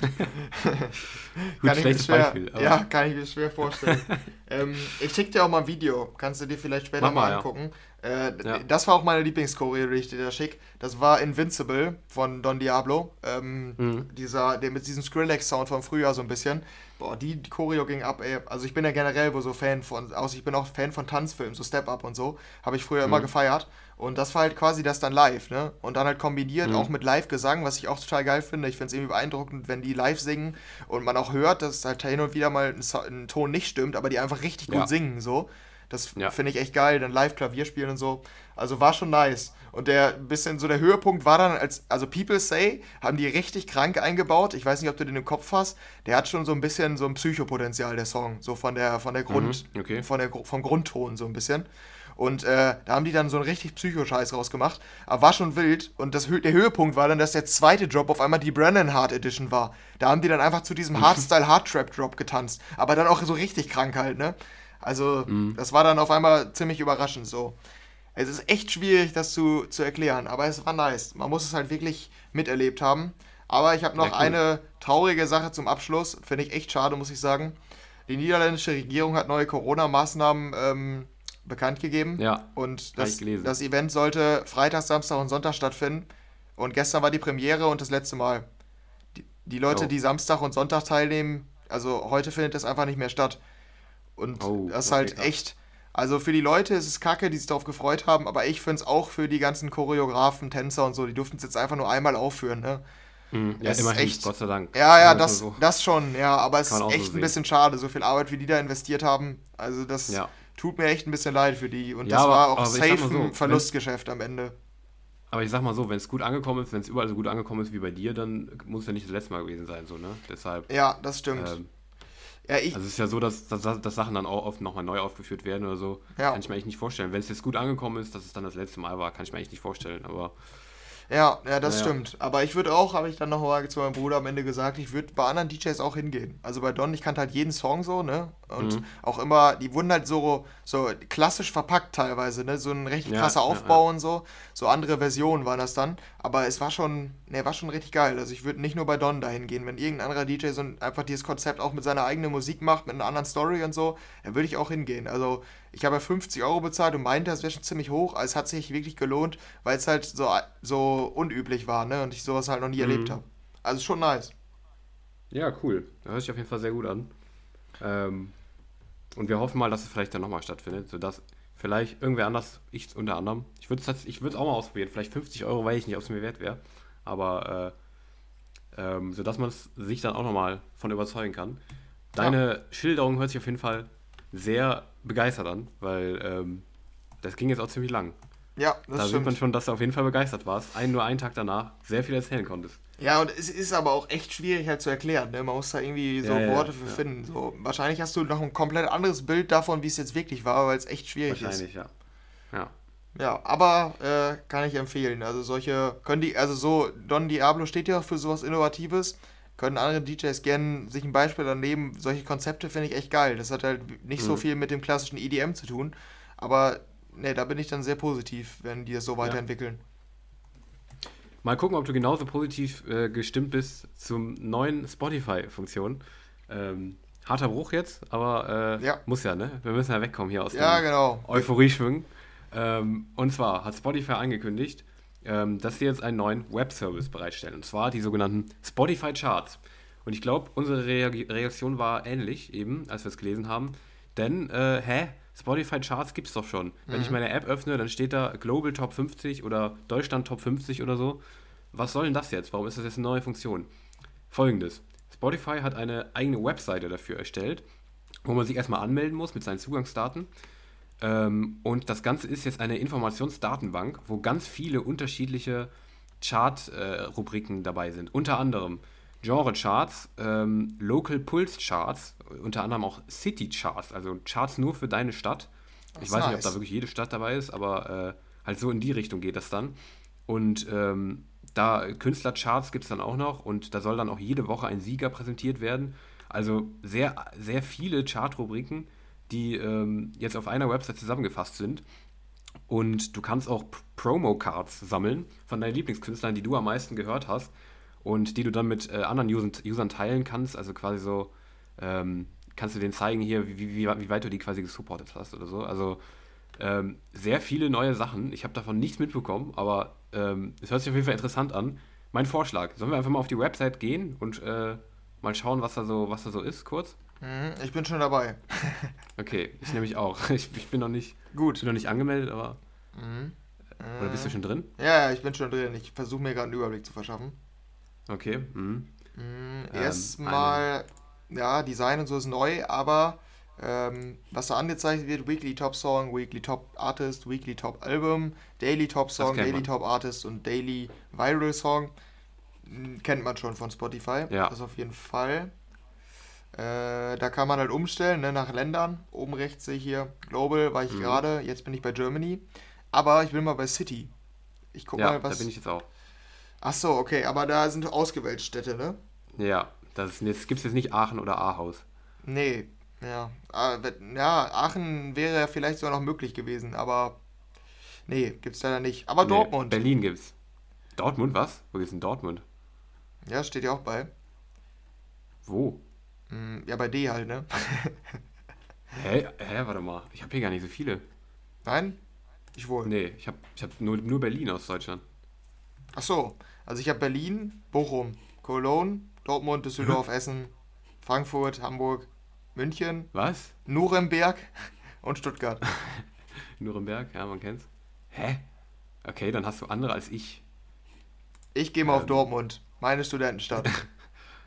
Gut, kann schlechtes schwer, Beispiel. Aber. Ja, kann ich mir schwer vorstellen. ähm, ich schicke dir auch mal ein Video. Kannst du dir vielleicht später mal, mal, angucken. Ja. Äh, ja. Das war auch meine Lieblingschoreo, die ich dir da schick. Das war Invincible von Don Diablo. Ähm, mhm. dieser, der mit diesem Skrillex-Sound vom Frühjahr so ein bisschen. Boah, die, die Choreo ging ab, ey. Also ich bin ja generell wohl so Fan von, also ich bin auch Fan von Tanzfilmen, so Step Up und so. Habe ich früher mhm. immer gefeiert. Und das war halt quasi das dann live, ne? Und dann halt kombiniert mhm. auch mit Live-Gesang, was ich auch total geil finde. Ich finde es irgendwie beeindruckend, wenn die live singen und man auch hört, dass halt hin und wieder mal ein, ein Ton nicht stimmt, aber die einfach richtig gut ja. singen, so. Das ja. finde ich echt geil, dann live Klavier spielen und so. Also war schon nice. Und der bisschen so der Höhepunkt war dann, als, also People Say haben die richtig krank eingebaut. Ich weiß nicht, ob du den im Kopf hast. Der hat schon so ein bisschen so ein Psychopotenzial, der Song. So von der, von der Grund, mhm, okay. von der, vom Grundton so ein bisschen. Und äh, da haben die dann so einen richtig Psycho-Scheiß rausgemacht. Aber war schon wild. Und das, der Höhepunkt war dann, dass der zweite Drop auf einmal die Brennan Hard Edition war. Da haben die dann einfach zu diesem Hardstyle Hardtrap Drop getanzt. Aber dann auch so richtig krank halt, ne? Also, mhm. das war dann auf einmal ziemlich überraschend so. Es ist echt schwierig, das zu, zu erklären, aber es war nice. Man muss es halt wirklich miterlebt haben. Aber ich habe noch ja, cool. eine traurige Sache zum Abschluss. Finde ich echt schade, muss ich sagen. Die niederländische Regierung hat neue Corona-Maßnahmen ähm, bekannt gegeben. Ja. Und das, das Event sollte Freitag, Samstag und Sonntag stattfinden. Und gestern war die Premiere und das letzte Mal. Die, Die Leute, oh. die Samstag und Sonntag teilnehmen, also heute findet das einfach nicht mehr statt. Und oh, das ist halt okay, echt. Also für die Leute ist es kacke, die sich darauf gefreut haben, aber ich finde es auch für die ganzen Choreografen, Tänzer und so, die durften es jetzt einfach nur einmal aufführen, ne? Mhm, ja, immerhin, echt, Gott sei Dank. Ja, ja, das, so. das schon, ja, aber es ist echt so ein bisschen schade, so viel Arbeit, wie die da investiert haben. Also das ja. Tut mir echt ein bisschen leid für die. Und ja, das aber, war auch safe so, ein Verlustgeschäft am Ende. Aber ich sag mal so, wenn es gut angekommen ist, wenn es überall so gut angekommen ist wie bei dir, dann muss es ja nicht das letzte Mal gewesen sein, so, ne? Deshalb. Ja, das stimmt. Ähm, ja, ich, also es ist ja so, dass, dass, dass Sachen dann auch oft nochmal neu aufgeführt werden oder so. Ja. Kann ich mir eigentlich nicht vorstellen. Wenn es jetzt gut angekommen ist, dass es dann das letzte Mal war, kann ich mir eigentlich nicht vorstellen. Aber ja, ja, das naja. stimmt. Aber ich würde auch, habe ich dann noch mal zu meinem Bruder am Ende gesagt, ich würde bei anderen DJs auch hingehen. Also bei Don, ich kannte halt jeden Song so, ne? Und mhm. auch immer, die wurden halt so, so klassisch verpackt teilweise, ne? So ein richtig krasser ja, Aufbau ja, ja. und so. So andere Versionen waren das dann. Aber es war schon, ne, war schon richtig geil. Also ich würde nicht nur bei Don dahin gehen. Wenn irgendein anderer DJ so einfach dieses Konzept auch mit seiner eigenen Musik macht, mit einer anderen Story und so, dann würde ich auch hingehen. Also ich habe ja 50 Euro bezahlt und meinte, das wäre schon ziemlich hoch, aber es hat sich wirklich gelohnt, weil es halt so, so unüblich war, ne? Und ich sowas halt noch nie mhm. erlebt habe. Also schon nice. Ja, cool. Das hört sich auf jeden Fall sehr gut an. Ähm, und wir hoffen mal, dass es vielleicht dann nochmal stattfindet, sodass vielleicht irgendwer anders, ich unter anderem, ich würde es ich auch mal ausprobieren, vielleicht 50 Euro, weiß ich nicht, ob es mir wert wäre, aber äh, ähm, sodass man sich dann auch nochmal von überzeugen kann. Deine ja. Schilderung hört sich auf jeden Fall sehr begeistert an, weil ähm, das ging jetzt auch ziemlich lang. Ja, das Da stimmt. sieht man schon, dass du auf jeden Fall begeistert warst. Ein, nur einen Tag danach sehr viel erzählen konntest. Ja, und es ist aber auch echt schwierig halt zu erklären. Ne? Man muss da irgendwie so ja, Worte für ja. finden. So, wahrscheinlich hast du noch ein komplett anderes Bild davon, wie es jetzt wirklich war, weil es echt schwierig wahrscheinlich, ist. Wahrscheinlich, ja. Ja. Ja, aber äh, kann ich empfehlen. Also solche können die, also so, Don Diablo steht ja auch für sowas Innovatives können andere DJs gerne sich ein Beispiel dann nehmen. Solche Konzepte finde ich echt geil. Das hat halt nicht mhm. so viel mit dem klassischen EDM zu tun. Aber ne, da bin ich dann sehr positiv, wenn die das so weiterentwickeln. Ja. Mal gucken, ob du genauso positiv äh, gestimmt bist zum neuen Spotify-Funktion. Ähm, harter Bruch jetzt, aber äh, ja. muss ja, ne? Wir müssen ja wegkommen hier aus ja, genau. Euphorie-Schwingen. Ähm, und zwar hat Spotify angekündigt, ähm, dass sie jetzt einen neuen Webservice bereitstellen. Und zwar die sogenannten Spotify Charts. Und ich glaube, unsere Reaktion war ähnlich eben, als wir es gelesen haben. Denn, äh, hä? Spotify Charts gibt es doch schon. Wenn ich mhm. meine App öffne, dann steht da Global Top 50 oder Deutschland Top 50 oder so. Was soll denn das jetzt? Warum ist das jetzt eine neue Funktion? Folgendes. Spotify hat eine eigene Webseite dafür erstellt, wo man sich erstmal anmelden muss mit seinen Zugangsdaten. Ähm, und das Ganze ist jetzt eine Informationsdatenbank, wo ganz viele unterschiedliche Chart-Rubriken äh, dabei sind. Unter anderem Genre-Charts, ähm, Local Pulse-Charts, unter anderem auch City-Charts, also Charts nur für deine Stadt. Ich weiß nice. nicht, ob da wirklich jede Stadt dabei ist, aber äh, halt so in die Richtung geht das dann. Und ähm, da Künstlercharts gibt es dann auch noch und da soll dann auch jede Woche ein Sieger präsentiert werden. Also sehr, sehr viele Chart-Rubriken die ähm, jetzt auf einer Website zusammengefasst sind. Und du kannst auch Promo-Cards sammeln von deinen Lieblingskünstlern, die du am meisten gehört hast und die du dann mit äh, anderen Usern, Usern, teilen kannst. Also quasi so, ähm, kannst du denen zeigen hier, wie, wie, wie, weit du die quasi gesupportet hast oder so. Also ähm, sehr viele neue Sachen. Ich habe davon nichts mitbekommen, aber ähm, es hört sich auf jeden Fall interessant an. Mein Vorschlag, sollen wir einfach mal auf die Website gehen und äh, mal schauen, was da so, was da so ist, kurz? Mhm, ich bin schon dabei. okay, ich nehme mich auch. Ich, ich, bin noch nicht gut. Bin noch nicht angemeldet, aber. Mhm. Oder bist du schon drin? Ja, ja, ich bin schon drin. Ich versuche mir gerade einen Überblick zu verschaffen. Okay. Mhm. Mhm, Erstmal, ähm, ja, Design und so ist neu, aber ähm, was da angezeigt wird, Weekly Top Song, Weekly Top Artist, Weekly Top Album, Daily Top Song, Daily man. Top Artist und Daily Viral Song. Kennt man schon von Spotify. Ja. Das auf jeden Fall. Äh, da kann man halt umstellen ne, nach Ländern. Oben rechts sehe ich hier Global, war ich mhm. gerade. Jetzt bin ich bei Germany. Aber ich bin mal bei City. Ich guck ja, mal, was. Da bin ich jetzt auch. Ach so, okay, aber da sind ausgewählte Städte, ne? Ja, das jetzt, gibt es jetzt nicht Aachen oder Ahaus. Nee, ja. Ah, ja, Aachen wäre ja vielleicht sogar noch möglich gewesen, aber nee, gibt's leider nicht. Aber nee, Dortmund. Berlin gibt's. Dortmund, was? Wo ist denn Dortmund? Ja, steht ja auch bei. Wo? Mm, ja, bei D halt, ne? Hä? Hä, warte mal. Ich habe hier gar nicht so viele. Nein? Ich wohl. Nee, ich habe ich hab nur, nur Berlin aus Deutschland. Ach so. Also ich habe Berlin, Bochum, Cologne, Dortmund, Düsseldorf, Essen, Frankfurt, Hamburg, München. Was? Nuremberg und Stuttgart. Nuremberg, ja, man kennt's. Hä? Okay, dann hast du andere als ich. Ich gehe mal ähm. auf Dortmund, meine Studentenstadt.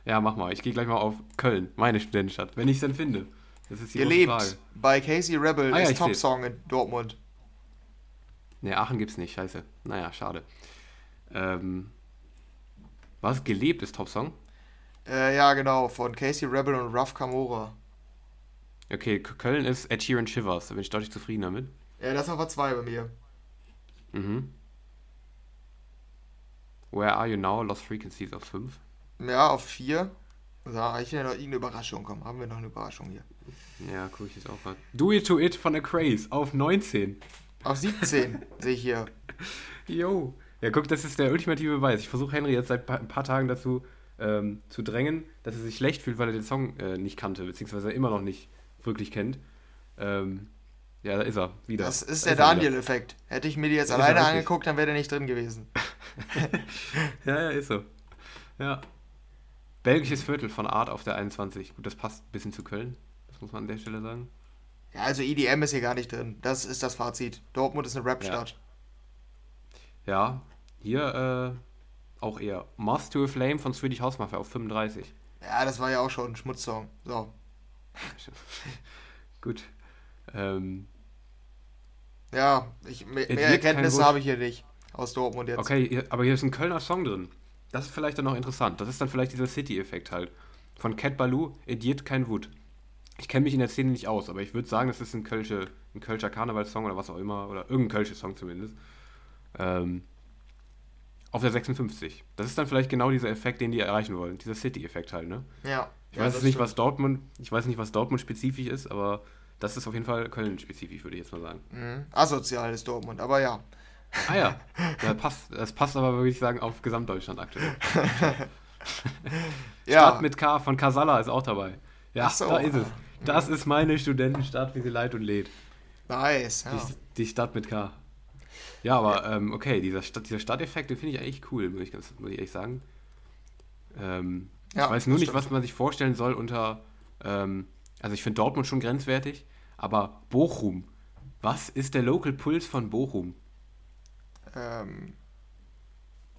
Ja, mach mal. Ich gehe gleich mal auf Köln, meine Studentenstadt, wenn ich es denn finde. Das ist die Ihr lebt Frage. bei Casey Rebel, ah, ja, ist Top-Song in Dortmund. Ne, Aachen gibt's nicht, scheiße. Naja, schade. Ähm, was? Gelebt ist Top-Song? Äh, ja, genau, von Casey Rebel und Ruff Camora. Okay, Köln ist Ed Sheeran Shivers, da bin ich deutlich zufrieden damit. Ja, das ist aber zwei bei mir. Mhm. Where Are You Now? Lost Frequencies auf 5. Ja, auf 4. Da ich ja noch irgendeine Überraschung. Komm, haben wir noch eine Überraschung hier. Ja, guck ich jetzt auch mal. Do It To It von A Craze auf 19. Auf 17 sehe ich hier. Jo. Ja, guck, das ist der ultimative Beweis. Ich versuche Henry jetzt seit ein paar Tagen dazu ähm, zu drängen, dass er sich schlecht fühlt, weil er den Song äh, nicht kannte, beziehungsweise immer noch nicht wirklich kennt. Ähm, ja, da ist er wieder. Das ist da der Daniel-Effekt. Hätte ich mir die jetzt da alleine angeguckt, dann wäre der nicht drin gewesen. ja, ja, ist so. Ja. Belgisches Viertel von Art auf der 21. Gut, das passt ein bisschen zu Köln. Das muss man an der Stelle sagen. Ja, also EDM ist hier gar nicht drin. Das ist das Fazit. Dortmund ist eine Rap-Stadt. Ja. ja. hier äh, auch eher. Moth to a Flame von Swedish House Mafia auf 35. Ja, das war ja auch schon ein Schmutzsong. So. Gut. Ähm, ja, ich, mehr, Erkenntnisse habe ich hier nicht aus Dortmund jetzt. Okay, aber hier ist ein Kölner Song drin. Das ist vielleicht dann noch interessant. Das ist dann vielleicht dieser City-Effekt halt. Von Cat Baloo, Ediert kein Wut. Ich kenne mich in der Szene nicht aus, aber ich würde sagen, das ist ein, Kölsche, ein Kölscher Karnevalssong oder was auch immer. Oder irgendein Kölscher Song zumindest. Ähm, auf der 56. Das ist dann vielleicht genau dieser Effekt, den die erreichen wollen. Dieser City-Effekt halt, ne? Ja. Ich ja, weiß nicht, stimmt. was Dortmund, ich weiß nicht, was Dortmund spezifisch ist, aber das ist auf jeden Fall Köln-spezifisch, würde ich jetzt mal sagen. Mhm. Asozial ist Dortmund, aber ja. Ah ja, ja passt, das passt aber, würde ich sagen, auf Gesamtdeutschland aktuell. ja. Stadt mit K von Casala ist auch dabei. Ja, so. da ist es. Das ist meine Studentenstadt, wie sie leid und lädt. Nice, ja. Die, die Stadt mit K. Ja, aber. Ähm, okay, dieser, Stadt, dieser Stadteffekt, den finde ich eigentlich cool, muss ich, ganz, muss ich ehrlich sagen. Ähm, ja, ich weiß nur nicht, was man sich vorstellen soll unter. Ähm, also, ich finde Dortmund schon grenzwertig, aber Bochum. Was ist der Local Puls von Bochum? Ähm,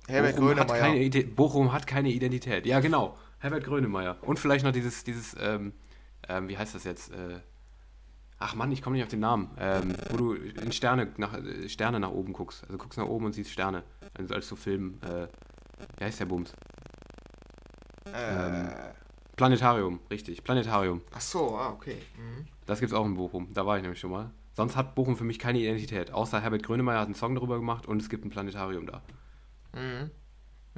Herbert Bochum Grönemeyer. Hat keine, Bochum hat keine Identität. Ja, genau. Herbert Grönemeyer. Und vielleicht noch dieses, dieses ähm, ähm, wie heißt das jetzt? Äh, ach Mann, ich komme nicht auf den Namen. Ähm, wo du in Sterne nach, äh, Sterne nach oben guckst. Also guckst nach oben und siehst Sterne. Also als so Film. Äh, wie heißt der Bums? Ähm, Planetarium, richtig. Planetarium. Ach so, ah, okay. Mhm. Das gibt's auch in Bochum. Da war ich nämlich schon mal. Sonst hat Bochum für mich keine Identität. Außer Herbert Grönemeyer hat einen Song darüber gemacht und es gibt ein Planetarium da. Mhm.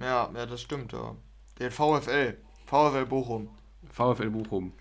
Ja, ja, das stimmt, ja. Der VfL. VfL Bochum. VfL Bochum.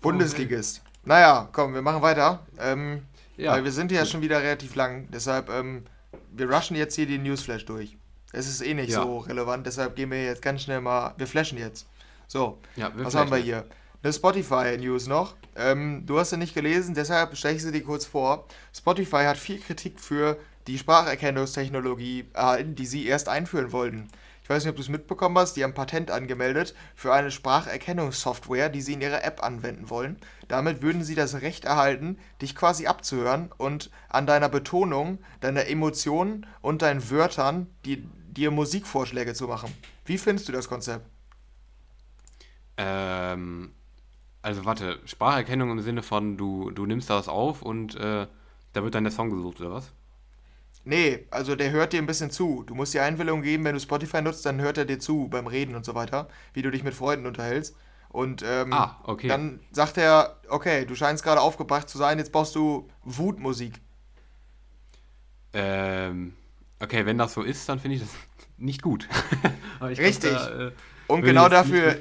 Bundesligist. Naja, komm, wir machen weiter. Ähm, ja. Weil wir sind ja schon wieder relativ lang. Deshalb, ähm, wir rushen jetzt hier die Newsflash durch. Es ist eh nicht ja. so relevant, deshalb gehen wir jetzt ganz schnell mal. Wir flashen jetzt. So, ja, was haben wir hier? Eine Spotify-News noch. Ähm, du hast sie nicht gelesen, deshalb stelle ich sie dir kurz vor. Spotify hat viel Kritik für die Spracherkennungstechnologie erhalten, die sie erst einführen wollten. Ich weiß nicht, ob du es mitbekommen hast, die haben Patent angemeldet für eine Spracherkennungssoftware, die sie in ihrer App anwenden wollen. Damit würden sie das Recht erhalten, dich quasi abzuhören und an deiner Betonung, deiner Emotionen und deinen Wörtern die, dir Musikvorschläge zu machen. Wie findest du das Konzept? Ähm, also warte, Spracherkennung im Sinne von, du, du nimmst das auf und äh, da wird dann der Song gesucht, oder was? Nee, also der hört dir ein bisschen zu. Du musst die Einwilligung geben, wenn du Spotify nutzt, dann hört er dir zu beim Reden und so weiter, wie du dich mit Freunden unterhältst. Und ähm, ah, okay. dann sagt er, okay, du scheinst gerade aufgebracht zu sein, jetzt brauchst du Wutmusik. Ähm, okay, wenn das so ist, dann finde ich das nicht gut. Richtig. Glaub, da, äh, und genau dafür,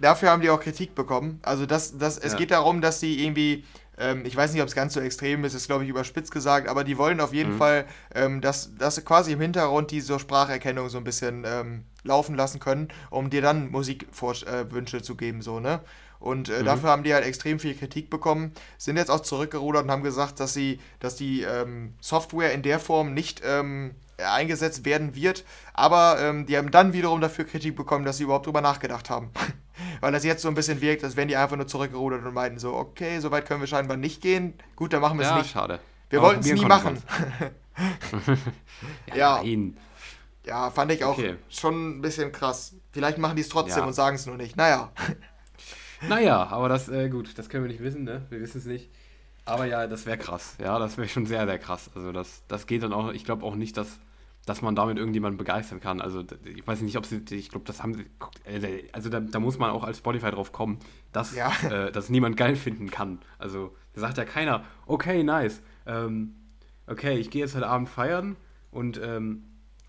dafür haben die auch Kritik bekommen. Also das, das, es ja. geht darum, dass sie irgendwie, ähm, ich weiß nicht, ob es ganz so extrem ist, ist glaube ich überspitzt gesagt, aber die wollen auf jeden mhm. Fall, ähm, dass, dass sie quasi im Hintergrund diese Spracherkennung so ein bisschen ähm, laufen lassen können, um dir dann Musikwünsche äh, zu geben, so, ne? Und äh, mhm. dafür haben die halt extrem viel Kritik bekommen, sind jetzt auch zurückgerudert und haben gesagt, dass sie, dass die ähm, Software in der Form nicht ähm, eingesetzt werden wird. Aber ähm, die haben dann wiederum dafür Kritik bekommen, dass sie überhaupt drüber nachgedacht haben. Weil das jetzt so ein bisschen wirkt, als wären die einfach nur zurückgerudert und meinten so, okay, so weit können wir scheinbar nicht gehen. Gut, dann machen wir es ja, nicht. schade. Wir wollten es nie machen. ja, ja. Ja, fand ich auch okay. schon ein bisschen krass. Vielleicht machen die es trotzdem ja. und sagen es nur nicht. Naja. Naja, aber das, äh, gut, das können wir nicht wissen, ne? Wir wissen es nicht. Aber ja, das wäre krass. Ja, das wäre schon sehr, sehr krass. Also das, das geht dann auch, ich glaube auch nicht, dass, dass man damit irgendjemanden begeistern kann. Also ich weiß nicht, ob sie, ich glaube, das haben sie, äh, also da, da, muss man auch als Spotify drauf kommen, dass, ja. äh, dass niemand geil finden kann. Also da sagt ja keiner, okay, nice, ähm, okay, ich gehe jetzt heute Abend feiern und ähm,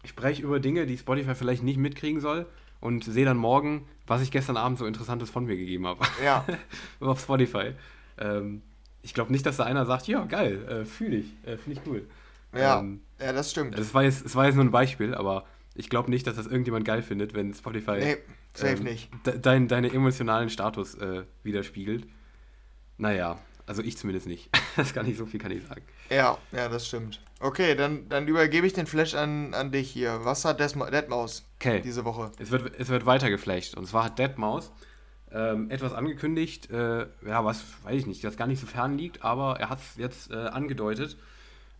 spreche über Dinge, die Spotify vielleicht nicht mitkriegen soll und sehe dann morgen, was ich gestern Abend so Interessantes von mir gegeben habe. Ja. auf Spotify. Ähm, ich glaube nicht, dass da einer sagt, ja, geil, äh, fühle ich, äh, finde ich cool. Ja, ähm, ja, das stimmt. Es war, jetzt, es war jetzt nur ein Beispiel, aber ich glaube nicht, dass das irgendjemand geil findet, wenn Spotify nee, safe ähm, nicht. De dein, deinen emotionalen Status äh, widerspiegelt. Naja, also ich zumindest nicht. Das kann ich, so viel kann ich sagen. Ja, ja, das stimmt. Okay, dann, dann übergebe ich den Flash an, an dich hier. Was hat Deadmaus okay. diese Woche? Es wird, es wird weiter geflasht. Und zwar hat Deadmaus ähm, etwas angekündigt, äh, ja, was weiß ich nicht, das gar nicht so fern liegt, aber er hat es jetzt äh, angedeutet.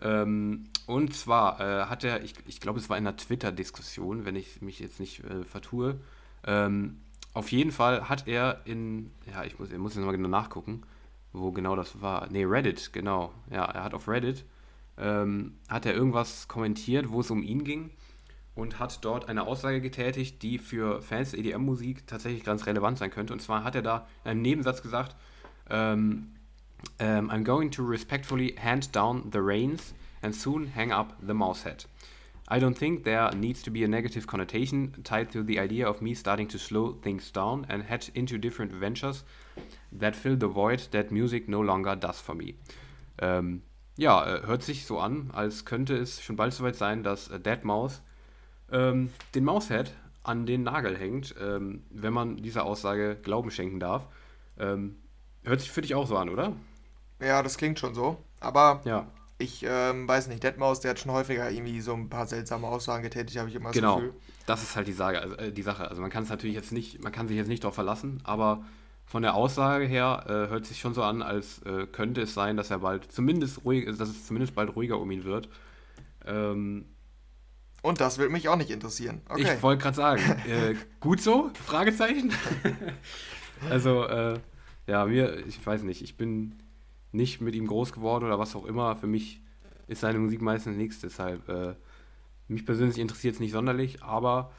Ähm, und zwar äh, hat er, ich, ich glaube, es war in einer Twitter-Diskussion, wenn ich mich jetzt nicht äh, vertue. Ähm, auf jeden Fall hat er in, ja, ich muss, ich muss jetzt mal genau nachgucken, wo genau das war. Ne, Reddit, genau. Ja, er hat auf Reddit, ähm, hat er irgendwas kommentiert, wo es um ihn ging und hat dort eine Aussage getätigt, die für Fans der EDM-Musik tatsächlich ganz relevant sein könnte. Und zwar hat er da in einem Nebensatz gesagt, ähm, um, I'm going to respectfully hand down the reins and soon hang up the mouse head. I don't think there needs to be a negative connotation tied to the idea of me starting to slow things down and head into different ventures that fill the void that music no longer does for me. Ähm, ja, äh, hört sich so an, als könnte es schon bald soweit sein, dass äh, Dead Mouse ähm, den Maushead an den Nagel hängt, ähm, wenn man dieser Aussage Glauben schenken darf. Ähm, hört sich für dich auch so an, oder? Ja, das klingt schon so. Aber ja. ich ähm, weiß nicht, Deadmaus, der hat schon häufiger irgendwie so ein paar seltsame Aussagen getätigt, habe ich immer das genau. Gefühl. Das ist halt die, Sage, also, äh, die Sache. Also man kann es natürlich jetzt nicht, man kann sich jetzt nicht darauf verlassen, aber von der Aussage her äh, hört sich schon so an, als äh, könnte es sein, dass er bald zumindest ruhig, dass es zumindest bald ruhiger um ihn wird. Ähm, und das würde mich auch nicht interessieren. Okay. Ich wollte gerade sagen, äh, gut so? Fragezeichen. also, äh, ja, mir, ich weiß nicht, ich bin nicht mit ihm groß geworden oder was auch immer. Für mich ist seine Musik meistens nichts, deshalb äh, mich persönlich interessiert es nicht sonderlich, aber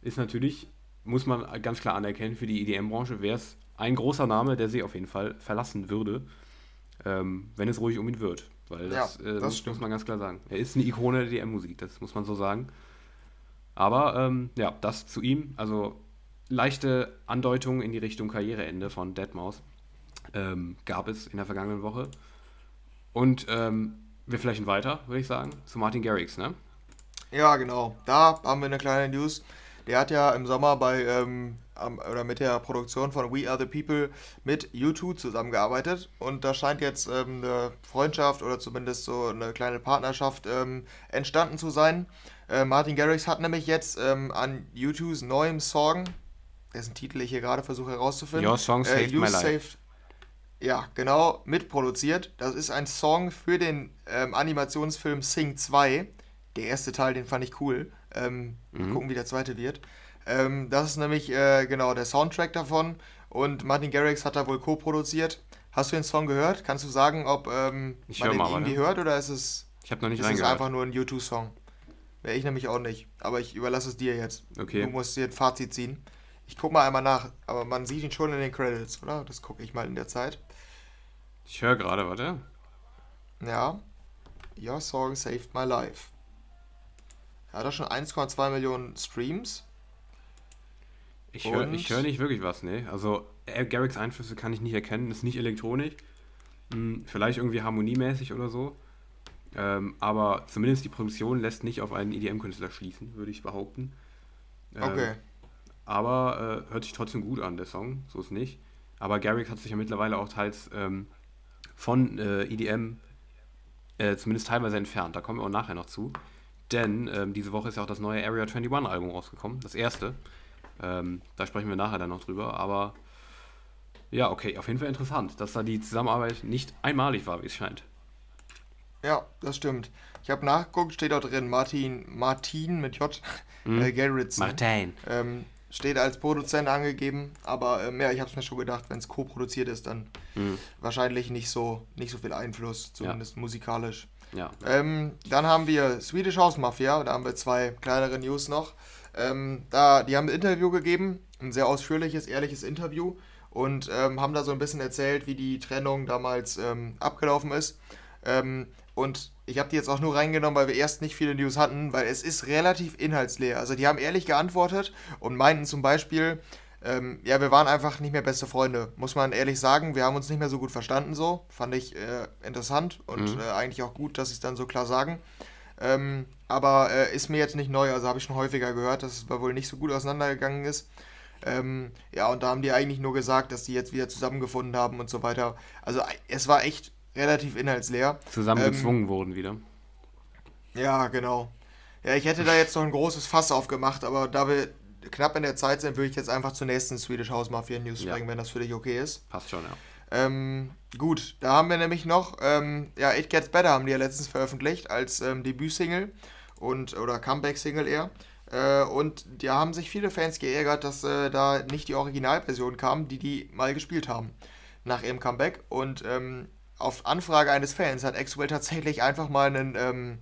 ist natürlich, muss man ganz klar anerkennen, für die EDM-Branche wäre es ein großer Name, der sie auf jeden Fall verlassen würde, ähm, wenn es ruhig um ihn wird. Weil das, ja, das äh, muss man ganz klar sagen. Er ist eine Ikone der DM-Musik, das muss man so sagen. Aber ähm, ja, das zu ihm, also leichte Andeutungen in die Richtung Karriereende von Deadmaus ähm, gab es in der vergangenen Woche. Und ähm, wir flächen weiter, würde ich sagen, zu Martin Garrix, ne? Ja, genau. Da haben wir eine kleine News. Der hat ja im Sommer bei ähm, oder mit der Produktion von We Are the People mit U2 zusammengearbeitet und da scheint jetzt ähm, eine Freundschaft oder zumindest so eine kleine Partnerschaft ähm, entstanden zu sein. Äh, Martin Garrix hat nämlich jetzt ähm, an U2s neuem Song, dessen Titel ich hier gerade versuche herauszufinden, Your Song Saved äh, My Life. Saved, ja, genau, mitproduziert. Das ist ein Song für den ähm, Animationsfilm Sing 2. Der erste Teil, den fand ich cool. Ähm, mhm. Gucken, wie der zweite wird. Ähm, das ist nämlich äh, genau der Soundtrack davon und Martin Garrix hat da wohl co-produziert. Hast du den Song gehört? Kannst du sagen, ob ähm, man den mal, irgendwie ne? hört oder ist es, ich noch nicht ist es einfach nur ein U2-Song? Wäre ich nämlich auch nicht. Aber ich überlasse es dir jetzt. Okay. Du musst dir ein Fazit ziehen. Ich gucke mal einmal nach, aber man sieht ihn schon in den Credits, oder? Das gucke ich mal in der Zeit. Ich höre gerade, warte. Ja. Your Song Saved My Life. Er hat da schon 1,2 Millionen Streams. Ich höre hör nicht wirklich was, ne? Also Garricks Einflüsse kann ich nicht erkennen, ist nicht elektronisch. Hm, vielleicht irgendwie harmoniemäßig oder so. Ähm, aber zumindest die Produktion lässt nicht auf einen EDM-Künstler schließen, würde ich behaupten. Ähm, okay. Aber äh, hört sich trotzdem gut an, der Song, so ist nicht. Aber Garrix hat sich ja mittlerweile auch teils ähm, von äh, EDM äh, zumindest teilweise entfernt. Da kommen wir auch nachher noch zu. denn ähm, diese Woche ist ja auch das neue Area 21 Album rausgekommen, das erste. Ähm, da sprechen wir nachher dann noch drüber, aber ja, okay, auf jeden Fall interessant, dass da die Zusammenarbeit nicht einmalig war, wie es scheint. Ja, das stimmt. Ich habe nachgeguckt, steht dort drin Martin, Martin mit J, mhm. äh, Garrettson. Martin. Ähm, steht als Produzent angegeben, aber ähm, ja, ich habe es mir schon gedacht, wenn es co-produziert ist, dann mhm. wahrscheinlich nicht so, nicht so viel Einfluss, zumindest ja. musikalisch. Ja. Ähm, dann haben wir Swedish House Mafia, da haben wir zwei kleinere News noch. Ähm, da, die haben ein Interview gegeben, ein sehr ausführliches, ehrliches Interview und ähm, haben da so ein bisschen erzählt, wie die Trennung damals ähm, abgelaufen ist. Ähm, und ich habe die jetzt auch nur reingenommen, weil wir erst nicht viele News hatten, weil es ist relativ inhaltsleer. Also die haben ehrlich geantwortet und meinten zum Beispiel, ähm, ja, wir waren einfach nicht mehr beste Freunde, muss man ehrlich sagen. Wir haben uns nicht mehr so gut verstanden so. Fand ich äh, interessant und mhm. äh, eigentlich auch gut, dass sie es dann so klar sagen. Ähm, aber äh, ist mir jetzt nicht neu, also habe ich schon häufiger gehört, dass es wohl nicht so gut auseinandergegangen ist. Ähm, ja, und da haben die eigentlich nur gesagt, dass die jetzt wieder zusammengefunden haben und so weiter. Also es war echt relativ inhaltsleer. Zusammengezwungen ähm, wurden wieder. Ja, genau. Ja, ich hätte da jetzt noch ein großes Fass aufgemacht, aber da wir knapp in der Zeit sind, würde ich jetzt einfach zur nächsten Swedish House Mafia News ja. springen, wenn das für dich okay ist. Passt schon, ja. Ähm, gut, da haben wir nämlich noch, ähm, ja, It Gets Better haben die ja letztens veröffentlicht als ähm, Debütsingle und oder Comeback-Single eher. Äh, und da haben sich viele Fans geärgert, dass äh, da nicht die Originalversion kam, die die mal gespielt haben nach ihrem Comeback. Und ähm, auf Anfrage eines Fans hat Axwell tatsächlich einfach mal einen ähm,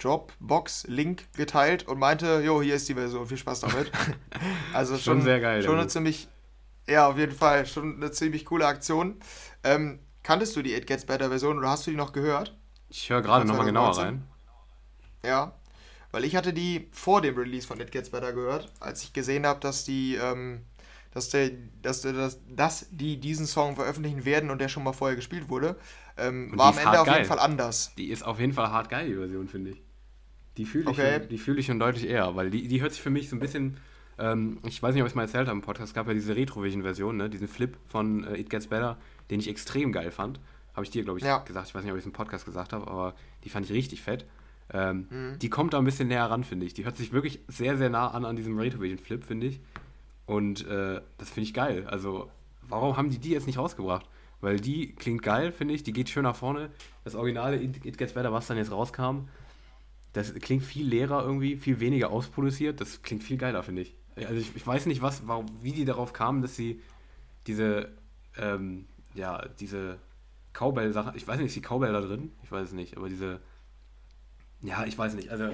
Dropbox-Link geteilt und meinte, jo, hier ist die Version, viel Spaß damit. also schon, schon sehr geil. Schon eine ziemlich, ja, auf jeden Fall, schon eine ziemlich coole Aktion. Ähm, kanntest du die It Gets Better Version oder hast du die noch gehört? Ich höre gerade nochmal genauer rein. Ja, weil ich hatte die vor dem Release von It Gets Better gehört, als ich gesehen habe, dass die ähm, dass, der, dass, dass, dass die diesen Song veröffentlichen werden und der schon mal vorher gespielt wurde, ähm, war am Ende auf geil. jeden Fall anders. Die ist auf jeden Fall hart geil, die Version, finde ich. Die fühle ich, okay. Schon, fühl ich schon deutlich eher, weil die, die hört sich für mich so ein bisschen, ähm, ich weiß nicht, ob ich es mal erzählt habe im Podcast, es gab ja diese Retrovision-Version, ne, diesen Flip von äh, It Gets Better, den ich extrem geil fand. Habe ich dir, glaube ich, ja. gesagt. Ich weiß nicht, ob ich es im Podcast gesagt habe, aber die fand ich richtig fett. Ähm, mhm. Die kommt da ein bisschen näher ran, finde ich. Die hört sich wirklich sehr, sehr nah an an diesem Retrovision-Flip, finde ich. Und äh, das finde ich geil. Also, warum haben die die jetzt nicht rausgebracht? Weil die klingt geil, finde ich. Die geht schön nach vorne. Das originale It Gets Better, was dann jetzt rauskam, das klingt viel leerer irgendwie, viel weniger ausproduziert. Das klingt viel geiler, finde ich. Also, ich, ich, weiß nicht, was, warum, wie die darauf kamen, dass sie diese, ähm, ja, diese Cowbell-Sache, ich weiß nicht, ist die Cowbell da drin? Ich weiß es nicht, aber diese, ja, ich weiß nicht. Also,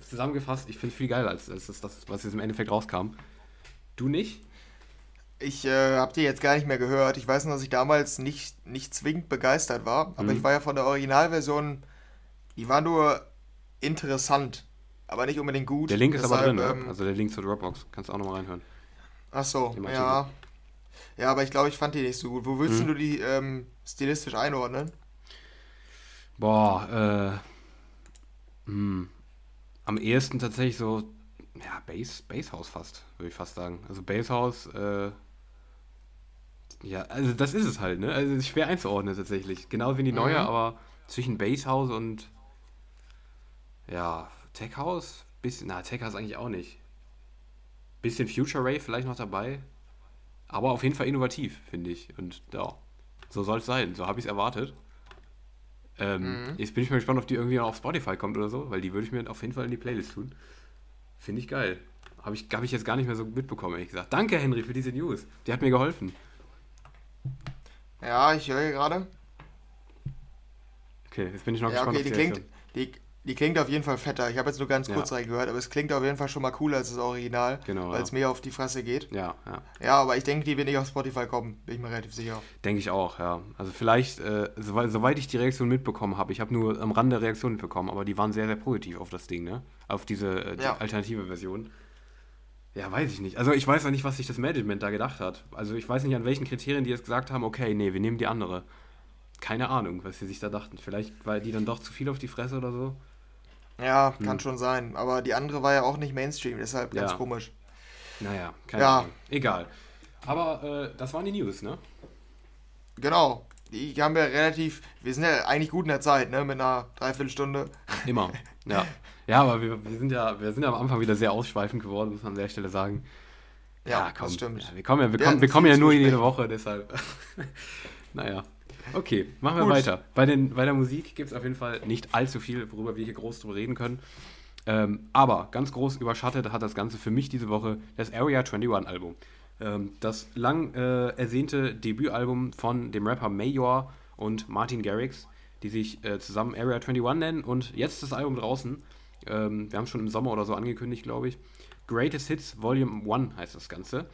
zusammengefasst, ich finde es viel geiler als, als das, was jetzt im Endeffekt rauskam. Du nicht? Ich äh, habe die jetzt gar nicht mehr gehört. Ich weiß nur, dass ich damals nicht, nicht zwingend begeistert war. Aber mhm. ich war ja von der Originalversion, die war nur interessant, aber nicht unbedingt gut. Der Link ist Deshalb, aber drin, ne? ähm, also der Link zur Dropbox. Kannst du auch nochmal reinhören. Ach so, ja. Ja, aber ich glaube, ich fand die nicht so gut. Wo willst mhm. du die ähm, stilistisch einordnen? Boah, äh. Mh. Hm. Am ehesten tatsächlich so ja, Base, Basehouse fast, würde ich fast sagen. Also Basehouse, äh, ja, also das ist es halt, ne? Also ist schwer einzuordnen tatsächlich. Genau wie die neue, mhm. aber zwischen Basehouse und ja, Tech House, bisschen, na, Tech House eigentlich auch nicht. Bisschen Future Ray vielleicht noch dabei. Aber auf jeden Fall innovativ, finde ich. Und ja, so soll es sein. So habe ich es erwartet. Ähm, mhm. Jetzt bin ich mal gespannt, ob die irgendwie noch auf Spotify kommt oder so, weil die würde ich mir auf jeden Fall in die Playlist tun. Finde ich geil. Habe ich, hab ich jetzt gar nicht mehr so mitbekommen, ehrlich gesagt. Danke, Henry, für diese News. Die hat mir geholfen. Ja, ich höre gerade. Okay, jetzt bin ich noch ja, gespannt. Okay, die, klingt, die, die, klingt auf jeden Fall fetter. Ich habe jetzt nur ganz kurz ja. reingehört, aber es klingt auf jeden Fall schon mal cooler als das Original. Genau. Weil es ja. mehr auf die Fresse geht. Ja, ja. Ja, aber ich denke, die wird nicht auf Spotify kommen, bin ich mir relativ sicher. Denke ich auch, ja. Also vielleicht, äh, soweit, soweit ich die Reaktion mitbekommen habe, ich habe nur am Rande Reaktionen mitbekommen, aber die waren sehr, sehr positiv auf das Ding, ne? auf diese äh, die ja. alternative Version. Ja, weiß ich nicht. Also ich weiß auch nicht, was sich das Management da gedacht hat. Also ich weiß nicht, an welchen Kriterien die jetzt gesagt haben, okay, nee, wir nehmen die andere. Keine Ahnung, was sie sich da dachten. Vielleicht war die dann doch zu viel auf die Fresse oder so. Ja, hm. kann schon sein. Aber die andere war ja auch nicht Mainstream, deshalb ganz ja. komisch. Naja, keine ja. Ahnung. Egal. Aber äh, das waren die News, ne? Genau. Die haben wir relativ, wir sind ja eigentlich gut in der Zeit, ne? Mit einer Dreiviertelstunde. Immer. Ja, ja aber wir, wir, sind ja, wir sind ja am Anfang wieder sehr ausschweifend geworden, muss man an der Stelle sagen. Ja, ja komm, das stimmt. Ja, wir kommen ja, wir kommen, wir kommen ja nur in jede Woche, deshalb. naja. Okay, machen wir Gut. weiter. Bei, den, bei der Musik gibt es auf jeden Fall nicht allzu viel, worüber wir hier groß drüber reden können. Ähm, aber ganz groß überschattet hat das Ganze für mich diese Woche das Area 21 Album. Ähm, das lang äh, ersehnte Debütalbum von dem Rapper Major und Martin Garrix, die sich äh, zusammen Area 21 nennen und jetzt ist das Album draußen. Ähm, wir haben es schon im Sommer oder so angekündigt, glaube ich. Greatest Hits Volume 1 heißt das Ganze.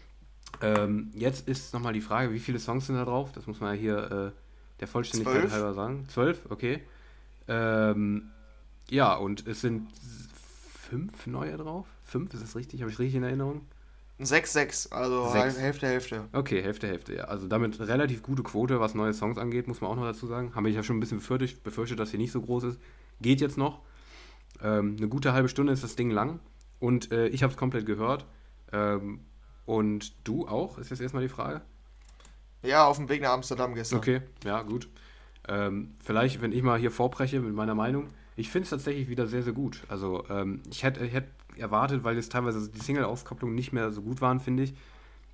Ähm, jetzt ist nochmal die Frage, wie viele Songs sind da drauf? Das muss man ja hier äh, der Vollständigkeit Zwölf? halber sagen. Zwölf, okay. Ähm, ja, und es sind fünf neue drauf. Fünf, ist das richtig? Habe ich richtig in Erinnerung? 6-6, also Sechs. Hälfte, Hälfte. Okay, Hälfte, Hälfte, ja. Also damit relativ gute Quote, was neue Songs angeht, muss man auch noch dazu sagen. Habe ich ja schon ein bisschen befürchtet, befürchtet, dass hier nicht so groß ist. Geht jetzt noch. Ähm, eine gute halbe Stunde ist das Ding lang. Und äh, ich habe es komplett gehört. Ähm, und du auch? Ist jetzt erstmal die Frage? Ja, auf dem Weg nach Amsterdam gestern. Okay, ja, gut. Ähm, vielleicht, wenn ich mal hier vorbreche mit meiner Meinung. Ich finde es tatsächlich wieder sehr, sehr gut. Also, ähm, ich hätte hätt erwartet, weil jetzt teilweise die Single-Auskopplungen nicht mehr so gut waren, finde ich,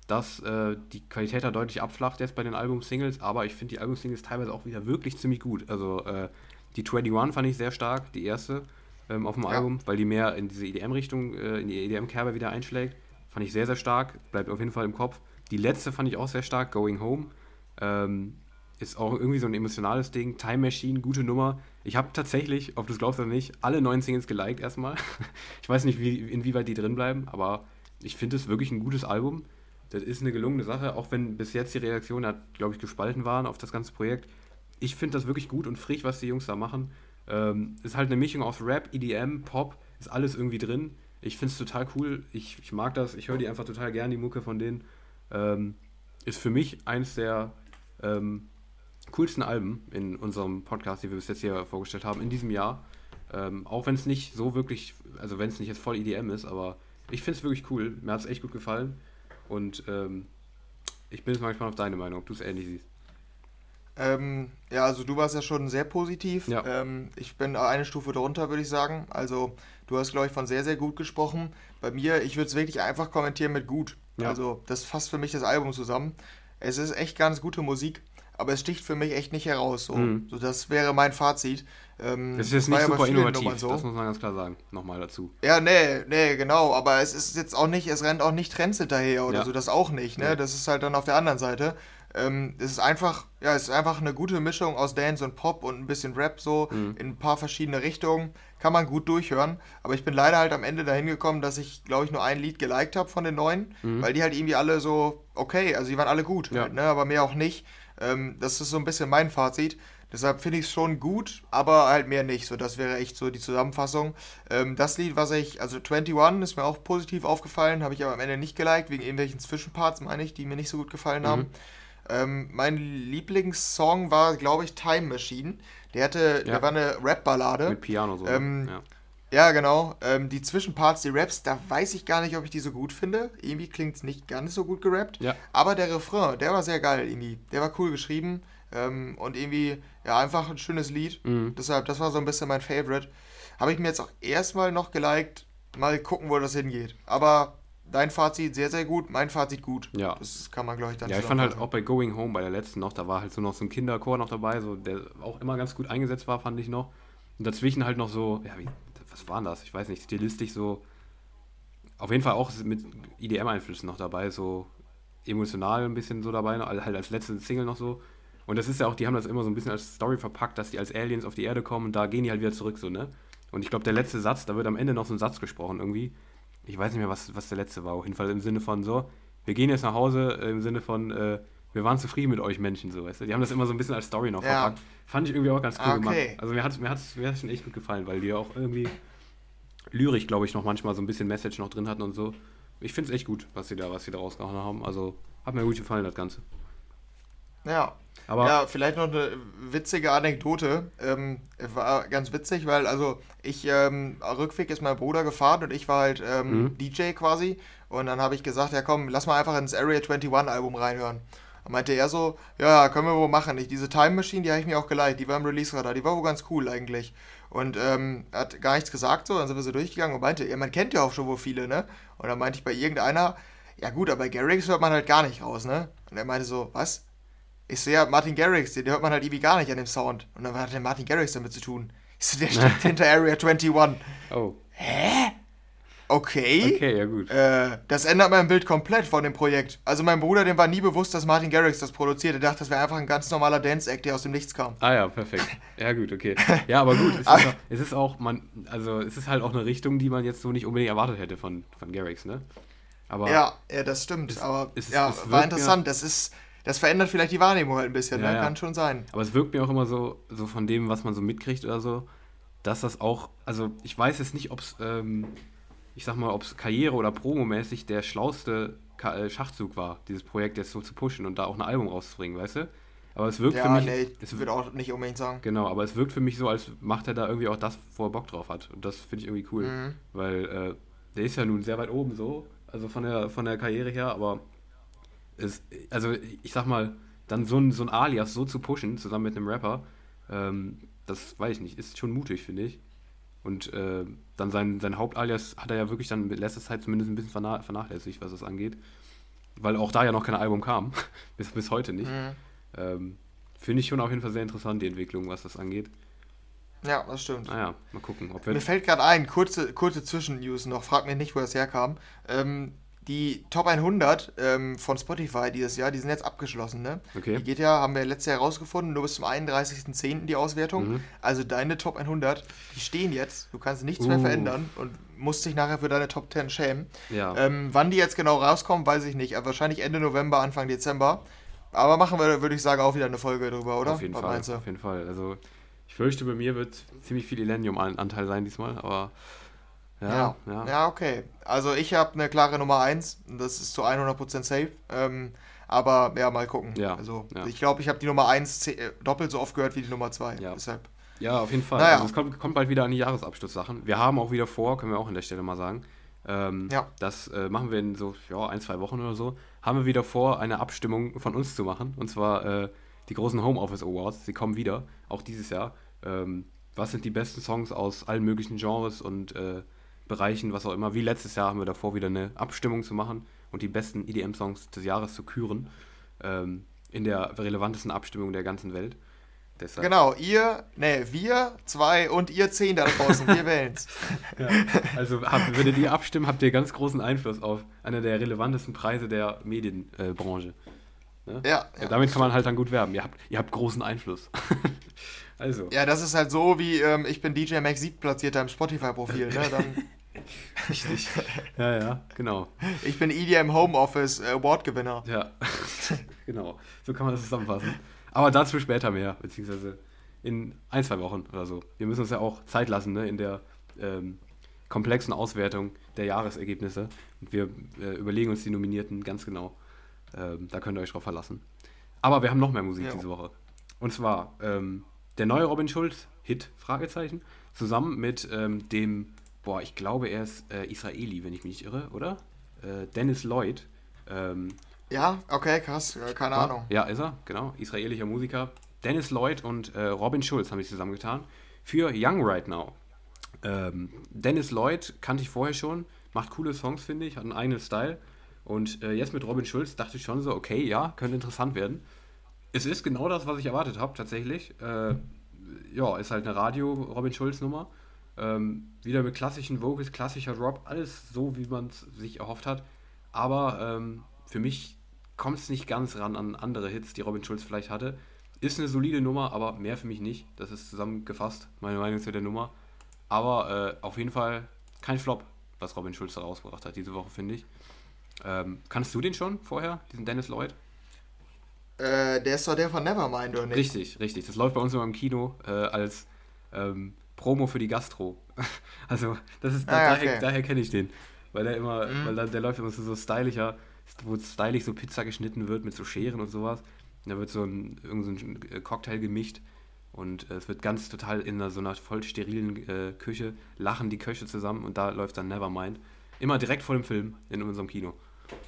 dass äh, die Qualität da deutlich abflacht jetzt bei den Album-Singles. Aber ich finde die Album-Singles teilweise auch wieder wirklich ziemlich gut. Also, äh, die 21 fand ich sehr stark, die erste ähm, auf dem ja. Album, weil die mehr in diese EDM-Richtung, äh, in die EDM-Kerbe wieder einschlägt. Fand ich sehr, sehr stark. Bleibt auf jeden Fall im Kopf. Die letzte fand ich auch sehr stark, Going Home. Ähm, ist auch irgendwie so ein emotionales Ding. Time Machine, gute Nummer. Ich habe tatsächlich, ob du es glaubst oder nicht, alle neun Singles geliked erstmal. ich weiß nicht, wie, inwieweit die drin bleiben, aber ich finde es wirklich ein gutes Album. Das ist eine gelungene Sache, auch wenn bis jetzt die Reaktionen, glaube ich, gespalten waren auf das ganze Projekt. Ich finde das wirklich gut und frisch, was die Jungs da machen. Ähm, ist halt eine Mischung aus Rap, EDM, Pop, ist alles irgendwie drin. Ich finde es total cool. Ich, ich mag das. Ich höre die einfach total gern, die Mucke von denen. Ähm, ist für mich eins der ähm, coolsten Alben in unserem Podcast, die wir bis jetzt hier vorgestellt haben, in diesem Jahr. Ähm, auch wenn es nicht so wirklich, also wenn es nicht jetzt voll EDM ist, aber ich finde es wirklich cool. Mir hat es echt gut gefallen. Und ähm, ich bin jetzt mal gespannt auf deine Meinung, ob du es ähnlich siehst. Ähm, ja, also du warst ja schon sehr positiv. Ja. Ähm, ich bin eine Stufe drunter, würde ich sagen. Also du hast, glaube ich, von sehr, sehr gut gesprochen. Bei mir, ich würde es wirklich einfach kommentieren mit gut. Ja. Also das fasst für mich das Album zusammen. Es ist echt ganz gute Musik, aber es sticht für mich echt nicht heraus. So, mhm. so das wäre mein Fazit. Ähm, das ist jetzt nicht super innovativ, so. das muss man ganz klar sagen. Nochmal dazu. Ja, nee, nee, genau. Aber es ist jetzt auch nicht, es rennt auch nicht Trends hinterher oder ja. so, das auch nicht. Ne? Ja. Das ist halt dann auf der anderen Seite. Ähm, es ist einfach, ja, es ist einfach eine gute Mischung aus Dance und Pop und ein bisschen Rap so mhm. in ein paar verschiedene Richtungen. Kann man gut durchhören. Aber ich bin leider halt am Ende dahin gekommen, dass ich, glaube ich, nur ein Lied geliked habe von den neuen, mhm. weil die halt irgendwie alle so okay, also die waren alle gut, ja. halt, ne? aber mehr auch nicht. Ähm, das ist so ein bisschen mein Fazit. Deshalb finde ich es schon gut, aber halt mehr nicht. So, das wäre echt so die Zusammenfassung. Ähm, das Lied, was ich, also 21 ist mir auch positiv aufgefallen, habe ich aber am Ende nicht geliked, wegen irgendwelchen Zwischenparts, meine ich, die mir nicht so gut gefallen mhm. haben. Ähm, mein Lieblingssong war, glaube ich, Time Machine. Der hatte, ja. der war eine Rap-Ballade. Mit Piano so. Ne? Ähm, ja. ja. genau. Ähm, die Zwischenparts, die Raps, da weiß ich gar nicht, ob ich die so gut finde. Irgendwie klingt es nicht ganz so gut gerappt. Ja. Aber der Refrain, der war sehr geil irgendwie. Der war cool geschrieben. Ähm, und irgendwie, ja, einfach ein schönes Lied. Mhm. Deshalb, das war so ein bisschen mein Favorite. Habe ich mir jetzt auch erstmal noch geliked. Mal gucken, wo das hingeht. Aber dein Fazit sehr, sehr gut, mein Fazit gut. Ja. Das kann man, glaube ich, dann Ja, ich fand halt auch bei Going Home, bei der letzten noch, da war halt so noch so ein Kinderchor noch dabei, so, der auch immer ganz gut eingesetzt war, fand ich noch. Und dazwischen halt noch so, ja, wie, was war das? Ich weiß nicht, stilistisch so, auf jeden Fall auch mit IDM-Einflüssen noch dabei, so emotional ein bisschen so dabei, halt als letzte Single noch so. Und das ist ja auch, die haben das immer so ein bisschen als Story verpackt, dass die als Aliens auf die Erde kommen und da gehen die halt wieder zurück, so, ne? Und ich glaube, der letzte Satz, da wird am Ende noch so ein Satz gesprochen irgendwie ich weiß nicht mehr, was, was der letzte war, auf jeden Fall im Sinne von so, wir gehen jetzt nach Hause, äh, im Sinne von, äh, wir waren zufrieden mit euch Menschen, so, weißt du? Die haben das immer so ein bisschen als Story noch ja. verpackt. Fand ich irgendwie auch ganz cool okay. gemacht. Also mir hat es mir hat's, mir hat's schon echt gut gefallen, weil die auch irgendwie lyrisch, glaube ich, noch manchmal so ein bisschen Message noch drin hatten und so. Ich finde es echt gut, was sie da, was sie da rausgehauen haben. Also hat mir gut gefallen, das Ganze. Ja, aber ja, vielleicht noch eine witzige Anekdote. Ähm, war ganz witzig, weil also ich, ähm, Rückweg ist mein Bruder gefahren und ich war halt ähm, mhm. DJ quasi. Und dann habe ich gesagt, ja komm, lass mal einfach ins Area 21 Album reinhören. Und meinte er so, ja, können wir wohl machen. Ich, diese Time Machine, die habe ich mir auch geleitet, die war im Release-Radar, die war wohl ganz cool eigentlich. Und ähm, hat gar nichts gesagt so, dann sind wir so durchgegangen und meinte, ja, man kennt ja auch schon wohl viele, ne? Und dann meinte ich bei irgendeiner, ja gut, aber bei Garrix hört man halt gar nicht raus, ne? Und er meinte so, was? Ich so, ja, Martin Garrix, den hört man halt irgendwie gar nicht an dem Sound. Und dann hat der Martin Garrix damit zu tun. Ich so, der steht hinter Area 21. Oh. Hä? Okay. Okay, ja gut. Äh, das ändert mein Bild komplett von dem Projekt. Also mein Bruder, dem war nie bewusst, dass Martin Garrix das produziert. Er dachte, das wäre einfach ein ganz normaler Dance-Act, der aus dem Nichts kam. Ah ja, perfekt. Ja gut, okay. Ja, aber gut, es ist, auch, es ist auch, man, also es ist halt auch eine Richtung, die man jetzt so nicht unbedingt erwartet hätte von, von Garrix, ne? Aber ja, ja, das stimmt. Es, aber es, ja, es war interessant. das ist, das verändert vielleicht die Wahrnehmung halt ein bisschen, ja, ne? Kann schon sein. Aber es wirkt mir auch immer so, so von dem, was man so mitkriegt oder so, dass das auch, also ich weiß jetzt nicht, ob es ähm, ich sag mal, ob es Karriere- oder Promomäßig der schlauste äh, Schachzug war, dieses Projekt jetzt so zu pushen und da auch ein Album rauszubringen, weißt du? Aber es wirkt ja, für mich. Nee, ich würde auch nicht unbedingt sagen. Genau, aber es wirkt für mich so, als macht er da irgendwie auch das, wo er Bock drauf hat. Und das finde ich irgendwie cool. Mhm. Weil äh, der ist ja nun sehr weit oben so, also von der, von der Karriere her, aber es, also ich sag mal, dann so ein, so ein Alias so zu pushen, zusammen mit einem Rapper, ähm, das weiß ich nicht, ist schon mutig, finde ich. Und äh, dann sein, sein Hauptalias hat er ja wirklich dann mit letzter Zeit zumindest ein bisschen vernachlässigt, was das angeht. Weil auch da ja noch kein Album kam. bis, bis heute nicht. Mhm. Ähm, Finde ich schon auf jeden Fall sehr interessant, die Entwicklung, was das angeht. Ja, das stimmt. Naja, mal gucken. Mir fällt gerade ein, kurze, kurze Zwischen-News noch, frag mich nicht, wo das herkam. Ähm, die Top 100 ähm, von Spotify dieses Jahr, die sind jetzt abgeschlossen, ne? Okay. Die geht ja, haben wir letztes Jahr herausgefunden, nur bis zum 31.10. die Auswertung. Mhm. Also deine Top 100, die stehen jetzt, du kannst nichts uh. mehr verändern und musst dich nachher für deine Top 10 schämen. Ja. Ähm, wann die jetzt genau rauskommen, weiß ich nicht. Aber wahrscheinlich Ende November, Anfang Dezember. Aber machen wir, würde ich sagen, auch wieder eine Folge drüber, oder? Auf jeden Was Fall. Auf jeden Fall. Also ich fürchte, bei mir wird ziemlich viel Illenium-Anteil sein diesmal, aber ja, ja, ja. okay. Also ich habe eine klare Nummer 1, das ist zu 100% safe. Ähm, aber ja, mal gucken. Ja, also ja. ich glaube, ich habe die Nummer 1 äh, doppelt so oft gehört wie die Nummer 2. Ja. Deshalb. Ja, auf jeden Fall. Naja. Also es kommt, kommt bald wieder an die Jahresabschlusssachen. Wir haben auch wieder vor, können wir auch an der Stelle mal sagen. Ähm, ja. Das äh, machen wir in so ja, ein, zwei Wochen oder so. Haben wir wieder vor, eine Abstimmung von uns zu machen. Und zwar äh, die großen Homeoffice Awards. Sie kommen wieder, auch dieses Jahr. Ähm, was sind die besten Songs aus allen möglichen Genres und äh, Bereichen, was auch immer. Wie letztes Jahr haben wir davor wieder eine Abstimmung zu machen und die besten EDM-Songs des Jahres zu küren. Ähm, in der relevantesten Abstimmung der ganzen Welt. Deshalb. Genau, ihr, ne, wir zwei und ihr zehn da draußen, wir wählen's. Ja, also habt, wenn ihr die abstimmen, habt ihr ganz großen Einfluss auf einer der relevantesten Preise der Medienbranche. Äh, ne? ja, ja, Damit kann man halt dann gut werben. Ihr habt, ihr habt großen Einfluss. also. Ja, das ist halt so wie, ähm, ich bin DJ Max Sieb platzierter im Spotify-Profil, ne? Dann Richtig. Ja, ja, genau. Ich bin EDM Homeoffice Award-Gewinner. Ja, genau. So kann man das zusammenfassen. Aber dazu später mehr, beziehungsweise in ein, zwei Wochen oder so. Wir müssen uns ja auch Zeit lassen ne, in der ähm, komplexen Auswertung der Jahresergebnisse. Und wir äh, überlegen uns die Nominierten ganz genau. Ähm, da könnt ihr euch drauf verlassen. Aber wir haben noch mehr Musik ja. diese Woche. Und zwar ähm, der neue Robin Schulz, Hit, Fragezeichen, zusammen mit ähm, dem boah, ich glaube, er ist äh, Israeli, wenn ich mich nicht irre, oder? Äh, Dennis Lloyd. Ähm, ja, okay, krass, keine ja, Ahnung. Ja, ist er, genau, israelischer Musiker. Dennis Lloyd und äh, Robin Schulz haben sich zusammengetan für Young Right Now. Ähm, Dennis Lloyd kannte ich vorher schon, macht coole Songs, finde ich, hat einen eigenen Style. Und äh, jetzt mit Robin Schulz dachte ich schon so, okay, ja, könnte interessant werden. Es ist genau das, was ich erwartet habe, tatsächlich. Äh, ja, ist halt eine Radio-Robin Schulz-Nummer. Ähm, wieder mit klassischen Vocals, klassischer Drop, alles so, wie man es sich erhofft hat. Aber ähm, für mich kommt es nicht ganz ran an andere Hits, die Robin Schulz vielleicht hatte. Ist eine solide Nummer, aber mehr für mich nicht. Das ist zusammengefasst, meine Meinung zu der Nummer. Aber äh, auf jeden Fall kein Flop, was Robin Schulz da rausgebracht hat diese Woche, finde ich. Ähm, kannst du den schon vorher, diesen Dennis Lloyd? Äh, der ist doch der von Nevermind, oder nicht? Richtig, richtig. Das läuft bei uns immer im Kino äh, als ähm, Promo für die Gastro. also, das ist, ah, daher, okay. daher kenne ich den. Weil der immer, mhm. weil der, der läuft immer so, so stylischer, wo stylisch so Pizza geschnitten wird mit so Scheren und sowas. Und da wird so ein, irgend so ein Cocktail gemischt und äh, es wird ganz total in einer, so einer voll sterilen äh, Küche, lachen die Köche zusammen und da läuft dann Nevermind. Immer direkt vor dem Film in unserem Kino.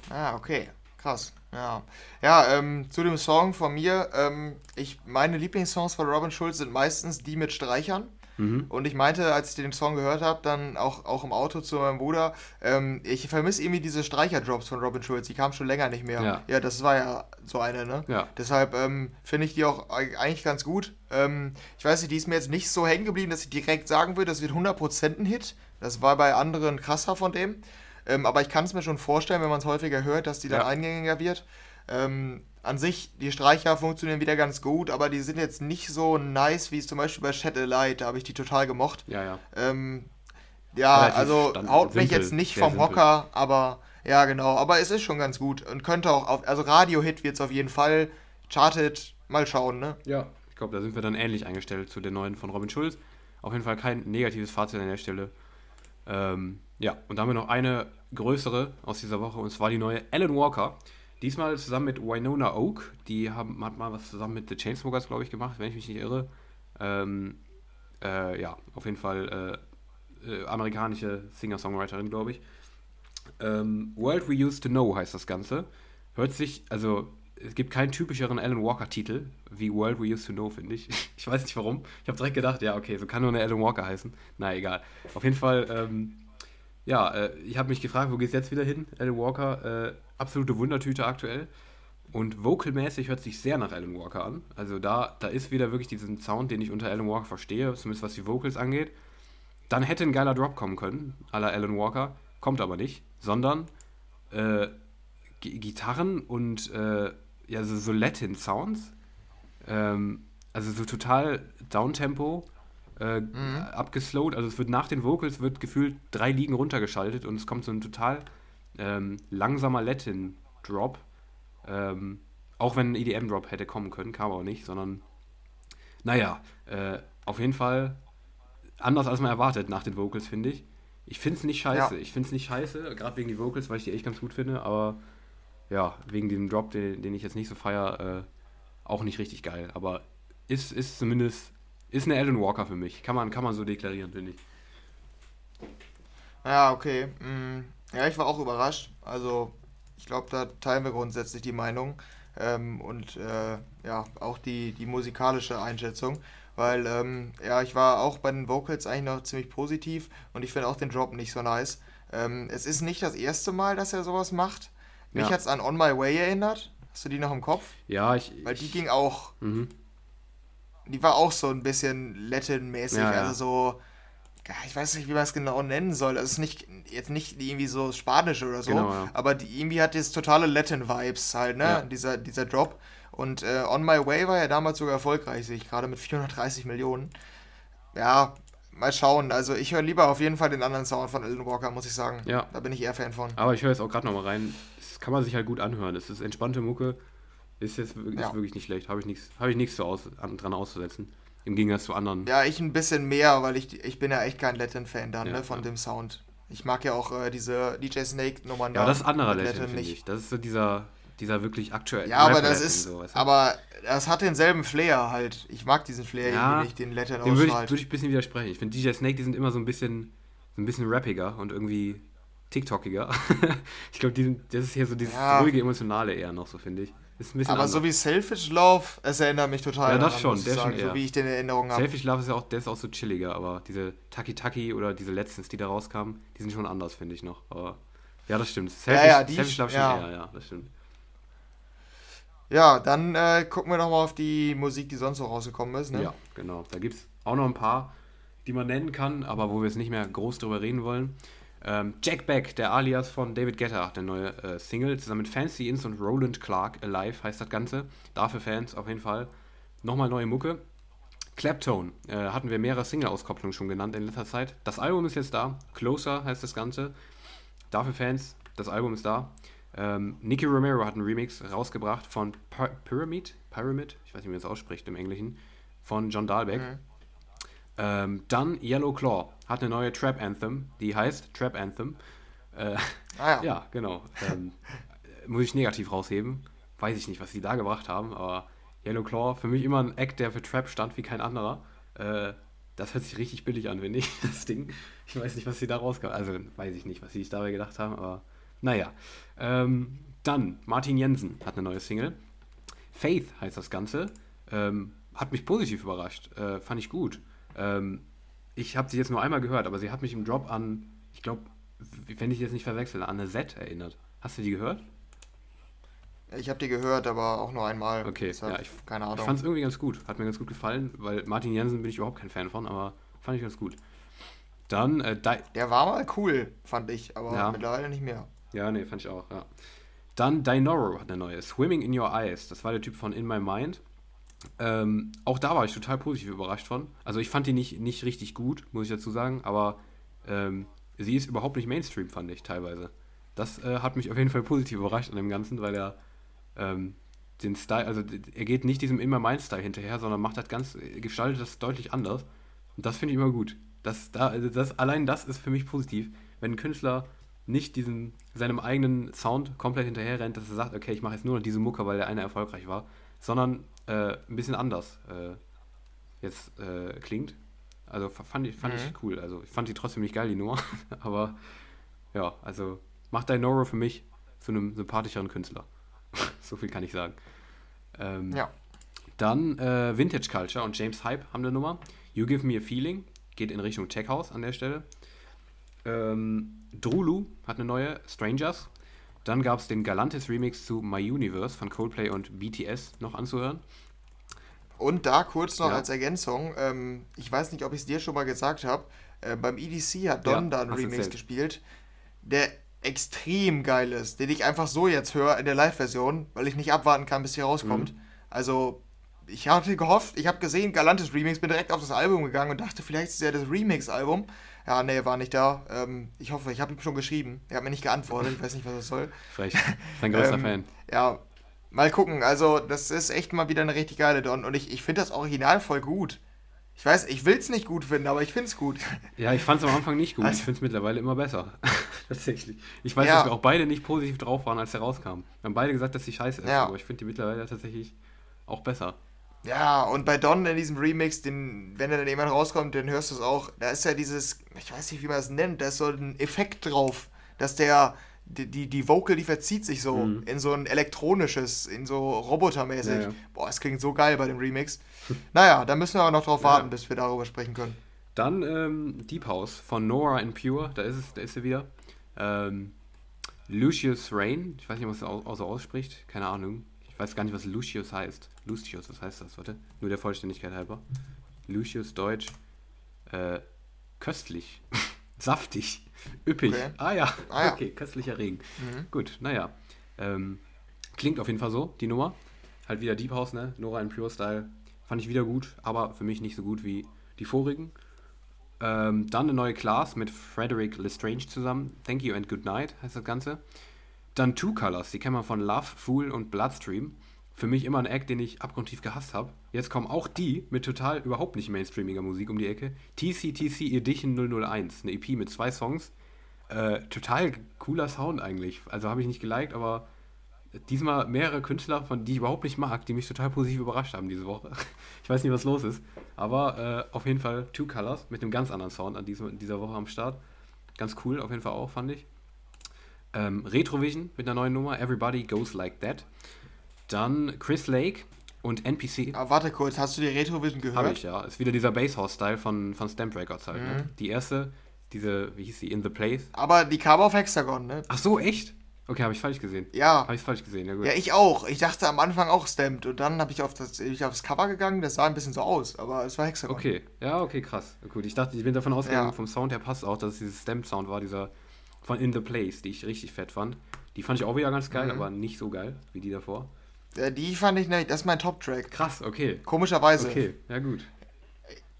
Ah, okay. Krass, ja. Ja, ähm, zu dem Song von mir, ähm, ich, meine Lieblingssongs von Robin Schulz sind meistens die mit Streichern. Mhm. Und ich meinte, als ich den Song gehört habe, dann auch, auch im Auto zu meinem Bruder, ähm, ich vermisse irgendwie diese Streicherdrops von Robin Schulz, die kamen schon länger nicht mehr. Ja, ja das war ja so eine, ne? Ja. Deshalb ähm, finde ich die auch eigentlich ganz gut. Ähm, ich weiß nicht, die ist mir jetzt nicht so hängen geblieben, dass ich direkt sagen würde, das wird 100% ein Hit. Das war bei anderen krasser von dem. Ähm, aber ich kann es mir schon vorstellen, wenn man es häufiger hört, dass die dann ja. eingängiger wird. Ähm, an sich, die Streicher funktionieren wieder ganz gut, aber die sind jetzt nicht so nice, wie es zum Beispiel bei Shed a Light, da habe ich die total gemocht. Ja, ja. Ähm, ja, Relativ also haut simpel, mich jetzt nicht vom simpel. Hocker, aber ja, genau. Aber es ist schon ganz gut und könnte auch auf, also Radio-Hit wird es auf jeden Fall. Charted, mal schauen, ne? Ja, ich glaube, da sind wir dann ähnlich eingestellt zu den neuen von Robin Schulz. Auf jeden Fall kein negatives Fazit an der Stelle. Ähm, ja, und da haben wir noch eine größere aus dieser Woche und zwar die neue Alan Walker. Diesmal zusammen mit Winona Oak. Die haben, hat mal was zusammen mit The Chainsmokers, glaube ich, gemacht, wenn ich mich nicht irre. Ähm, äh, ja, auf jeden Fall äh, äh, amerikanische Singer-Songwriterin, glaube ich. Ähm, World We Used to Know heißt das Ganze. Hört sich, also es gibt keinen typischeren Alan Walker-Titel wie World We Used to Know, finde ich. Ich weiß nicht warum. Ich habe direkt gedacht, ja, okay, so kann nur eine Alan Walker heißen. Na, egal. Auf jeden Fall, ähm, ja, äh, ich habe mich gefragt, wo geht es jetzt wieder hin? Alan Walker, äh, absolute Wundertüte aktuell. Und vocalmäßig hört sich sehr nach Alan Walker an. Also da, da ist wieder wirklich diesen Sound, den ich unter Alan Walker verstehe, zumindest was die Vocals angeht. Dann hätte ein geiler Drop kommen können, à la Alan Walker. Kommt aber nicht, sondern äh, Gitarren und äh, ja, so, so Latin-Sounds. Ähm, also so total Downtempo, äh, mhm. abgeslowt. Also es wird nach den Vocals wird gefühlt drei Ligen runtergeschaltet und es kommt so ein total ähm, langsamer Latin-Drop. Ähm, auch wenn ein EDM-Drop hätte kommen können, kam aber nicht, sondern naja, äh, auf jeden Fall anders als man erwartet nach den Vocals, finde ich. Ich finde es nicht scheiße. Ja. Ich finde es nicht scheiße, gerade wegen die Vocals, weil ich die echt ganz gut finde, aber ja, wegen diesem Drop, den, den ich jetzt nicht so feier, äh, auch nicht richtig geil. Aber ist, ist zumindest, ist eine Alan Walker für mich. Kann man, kann man so deklarieren, finde ich. Ja, okay. Mm, ja, ich war auch überrascht. Also, ich glaube, da teilen wir grundsätzlich die Meinung. Ähm, und äh, ja, auch die, die musikalische Einschätzung. Weil, ähm, ja, ich war auch bei den Vocals eigentlich noch ziemlich positiv und ich finde auch den Drop nicht so nice. Ähm, es ist nicht das erste Mal, dass er sowas macht. Mich ja. hat es an On My Way erinnert. Hast du die noch im Kopf? Ja, ich. Weil die ging auch. Mhm. Die war auch so ein bisschen Latin-mäßig. Ja, ja. Also so ich weiß nicht, wie man es genau nennen soll. Es ist nicht jetzt nicht irgendwie so Spanisch oder so, genau, ja. aber die, irgendwie hat das totale Latin-Vibes halt, ne? Ja. Dieser, dieser Drop. Und äh, On My Way war ja damals sogar erfolgreich, sehe ich gerade mit 430 Millionen. Ja, mal schauen. Also ich höre lieber auf jeden Fall den anderen Sound von Alan Walker, muss ich sagen. Ja. Da bin ich eher Fan von. Aber ich höre jetzt auch gerade nochmal rein. Das kann man sich halt gut anhören. Es ist entspannte Mucke. Ist jetzt ist ja. wirklich nicht schlecht. Habe ich nichts hab ich aus, dran auszusetzen. Im Gegensatz zu anderen. Ja, ich ein bisschen mehr, weil ich, ich bin ja echt kein Latin-Fan dann, ja, ne, von ja. dem Sound. Ich mag ja auch äh, diese DJ Snake-Nummern. Ja, das ist anderer Latin, finde ich. Das ist so dieser, dieser wirklich aktuelle. Ja, aber das ist, so, weißt du? aber das hat denselben Flair halt. Ich mag diesen Flair ja, irgendwie nicht, den Latin Dem würde ich, würd ich ein bisschen widersprechen. Ich finde DJ Snake, die sind immer so ein bisschen, so ein bisschen rappiger und irgendwie TikTokiger. ich glaube, das ist hier so dieses ja. ruhige, emotionale eher noch so, finde ich. Ist ein bisschen Aber anders. so wie Selfish Love, es erinnert mich total Ja, das daran, schon, der sagen, schon eher. So wie ich den in Erinnerung habe. Selfish Love ist ja auch, der ist auch so chilliger, aber diese Taki Taki oder diese letztens, die da rauskamen, die sind schon anders, finde ich noch. Aber ja, das stimmt. Selfish, ja, ja, die Selfish Love ja. schon eher, ja, das stimmt. Ja, dann äh, gucken wir nochmal auf die Musik, die sonst noch rausgekommen ist. Ne? Ja, genau. Da gibt es auch noch ein paar, die man nennen kann, aber wo wir jetzt nicht mehr groß drüber reden wollen. Ähm, Jack Beck, der Alias von David Guetta, der neue äh, Single, zusammen mit Fancy Inns und Roland Clark, Alive heißt das Ganze. Dafür Fans auf jeden Fall. Nochmal neue Mucke. Claptone, äh, hatten wir mehrere Single-Auskopplungen schon genannt in letzter Zeit. Das Album ist jetzt da. Closer heißt das Ganze. Dafür Fans, das Album ist da. Ähm, Nicky Romero hat einen Remix rausgebracht von Pyramid, Pyramid, ich weiß nicht, wie man es ausspricht im Englischen, von John Dahlbeck. Mhm. Ähm, dann Yellow Claw hat eine neue Trap Anthem, die heißt Trap Anthem. Äh, ah, ja. ja. genau. Ähm, muss ich negativ rausheben. Weiß ich nicht, was sie da gebracht haben, aber Yellow Claw, für mich immer ein Act, der für Trap stand wie kein anderer. Äh, das hört sich richtig billig an, finde ich, das Ding. Ich weiß nicht, was sie da rauskam. Also, weiß ich nicht, was sie sich dabei gedacht haben, aber naja. Ähm, Dann, Martin Jensen hat eine neue Single. Faith heißt das Ganze. Ähm, hat mich positiv überrascht. Äh, fand ich gut. Ähm, ich habe sie jetzt nur einmal gehört, aber sie hat mich im Drop an, ich glaube, wenn ich jetzt nicht verwechsel, an eine Z erinnert. Hast du die gehört? Ich habe die gehört, aber auch nur einmal. Okay, Deshalb, ja, ich, keine Ahnung. Ich fand es irgendwie ganz gut. Hat mir ganz gut gefallen, weil Martin Jensen bin ich überhaupt kein Fan von, aber fand ich ganz gut. Dann, äh, Der war mal cool, fand ich, aber ja. mittlerweile nicht mehr. Ja, nee, fand ich auch, ja. Dann Dinoro hat eine neue. Swimming in Your Eyes. Das war der Typ von In My Mind. Ähm, auch da war ich total positiv überrascht von. Also ich fand die nicht, nicht richtig gut, muss ich dazu sagen, aber ähm, sie ist überhaupt nicht Mainstream, fand ich teilweise. Das äh, hat mich auf jeden Fall positiv überrascht an dem Ganzen, weil er ähm, den Style, also er geht nicht diesem immer mein Style hinterher, sondern macht das ganz, gestaltet das deutlich anders. Und das finde ich immer gut. Das, da, also das, allein das ist für mich positiv, wenn ein Künstler nicht diesem, seinem eigenen Sound komplett hinterher rennt, dass er sagt, okay, ich mache jetzt nur noch diese Mucke, weil der eine erfolgreich war, sondern äh, ein bisschen anders äh, jetzt äh, klingt. Also fand ich, fand mhm. ich cool. Also ich fand die trotzdem nicht geil, die Nummer. Aber ja, also macht Dinoro für mich zu einem sympathischeren Künstler. so viel kann ich sagen. Ähm, ja. Dann äh, Vintage Culture und James Hype haben eine Nummer. You Give Me a Feeling. Geht in Richtung Tech House an der Stelle. Ähm, Drulu hat eine neue, Strangers. Dann gab es den Galantis Remix zu My Universe von Coldplay und BTS noch anzuhören. Und da kurz noch ja. als Ergänzung, ähm, ich weiß nicht, ob ich es dir schon mal gesagt habe, äh, beim EDC hat Don ja, da einen Remix erzählt. gespielt, der extrem geil ist, den ich einfach so jetzt höre in der Live-Version, weil ich nicht abwarten kann, bis sie rauskommt. Mhm. Also, ich hatte gehofft, ich habe gesehen, Galantis Remix, bin direkt auf das Album gegangen und dachte, vielleicht ist ja das Remix-Album. Ja, nee, war nicht da. Ähm, ich hoffe, ich habe ihm schon geschrieben. Er hat mir nicht geantwortet, ich weiß nicht, was das soll. Vielleicht ist ein großer ähm, Fan. Ja, mal gucken. Also, das ist echt mal wieder eine richtig geile Don. Und ich, ich finde das Original voll gut. Ich weiß, ich will es nicht gut finden, aber ich finde es gut. Ja, ich fand es am Anfang nicht gut. Also, ich finde es mittlerweile immer besser. Tatsächlich. Ich weiß, ja. dass wir auch beide nicht positiv drauf waren, als er rauskam. Wir haben beide gesagt, dass sie scheiße ist, ja. aber ich finde die mittlerweile tatsächlich auch besser. Ja, und bei Don in diesem Remix, den, wenn er dann jemand rauskommt, dann hörst du es auch. Da ist ja dieses, ich weiß nicht, wie man das nennt, da ist so ein Effekt drauf, dass der, die, die, die Vocal, die verzieht sich so mhm. in so ein elektronisches, in so robotermäßig. Ja, ja. Boah, es klingt so geil bei dem Remix. naja, da müssen wir aber noch drauf warten, ja. bis wir darüber sprechen können. Dann ähm, Deep House von Nora and Pure, da ist es, da ist sie wieder. Ähm, Lucius Rain, ich weiß nicht, was er so ausspricht, keine Ahnung. Ich weiß gar nicht, was Lucius heißt. Lucius, was heißt das? Warte, nur der Vollständigkeit halber. Lucius Deutsch. Äh, köstlich. Saftig. Üppig. Okay. Ah, ja. ah ja, okay, köstlicher Regen. Mhm. Gut, naja. Ähm, klingt auf jeden Fall so, die Nummer. Halt wieder Deep House, ne? Nora in Pure Style. Fand ich wieder gut, aber für mich nicht so gut wie die vorigen. Ähm, dann eine neue Class mit Frederick Lestrange zusammen. Thank You and Good Night heißt das Ganze. Dann Two Colors, die kennen wir von Love, Fool und Bloodstream. Für mich immer ein Act, den ich abgrundtief gehasst habe. Jetzt kommen auch die mit total überhaupt nicht mainstreamiger Musik um die Ecke. TCTC Edition 001, eine EP mit zwei Songs. Äh, total cooler Sound eigentlich. Also habe ich nicht geliked, aber diesmal mehrere Künstler, von die ich überhaupt nicht mag, die mich total positiv überrascht haben diese Woche. Ich weiß nicht, was los ist. Aber äh, auf jeden Fall Two Colors mit einem ganz anderen Sound an diesem, dieser Woche am Start. Ganz cool, auf jeden Fall auch, fand ich. Ähm, Retrovision mit einer neuen Nummer, Everybody Goes Like That. Dann Chris Lake und NPC. Ah, warte kurz, hast du die Retrovision gehört? Habe ich, ja. Ist wieder dieser Basshouse-Style von, von Stamp Records halt. Ne? Mhm. Ne? Die erste, diese, wie hieß sie, In the Place. Aber die kam auf Hexagon, ne? Ach so, echt? Okay, habe ich falsch gesehen. Ja. Habe ich falsch gesehen, ja gut. Ja, ich auch. Ich dachte am Anfang auch Stamped und dann habe ich auf das ich aufs Cover gegangen, das sah ein bisschen so aus, aber es war Hexagon. Okay, ja, okay, krass. Gut, ich dachte, ich bin davon ausgegangen, ja. vom Sound her passt auch, dass es dieses Stamped Sound war, dieser von In the Place, die ich richtig fett fand. Die fand ich auch wieder ganz geil, mhm. aber nicht so geil wie die davor. Ja, die fand ich, ne, das ist mein Top-Track. Krass, okay. Komischerweise. Okay, ja gut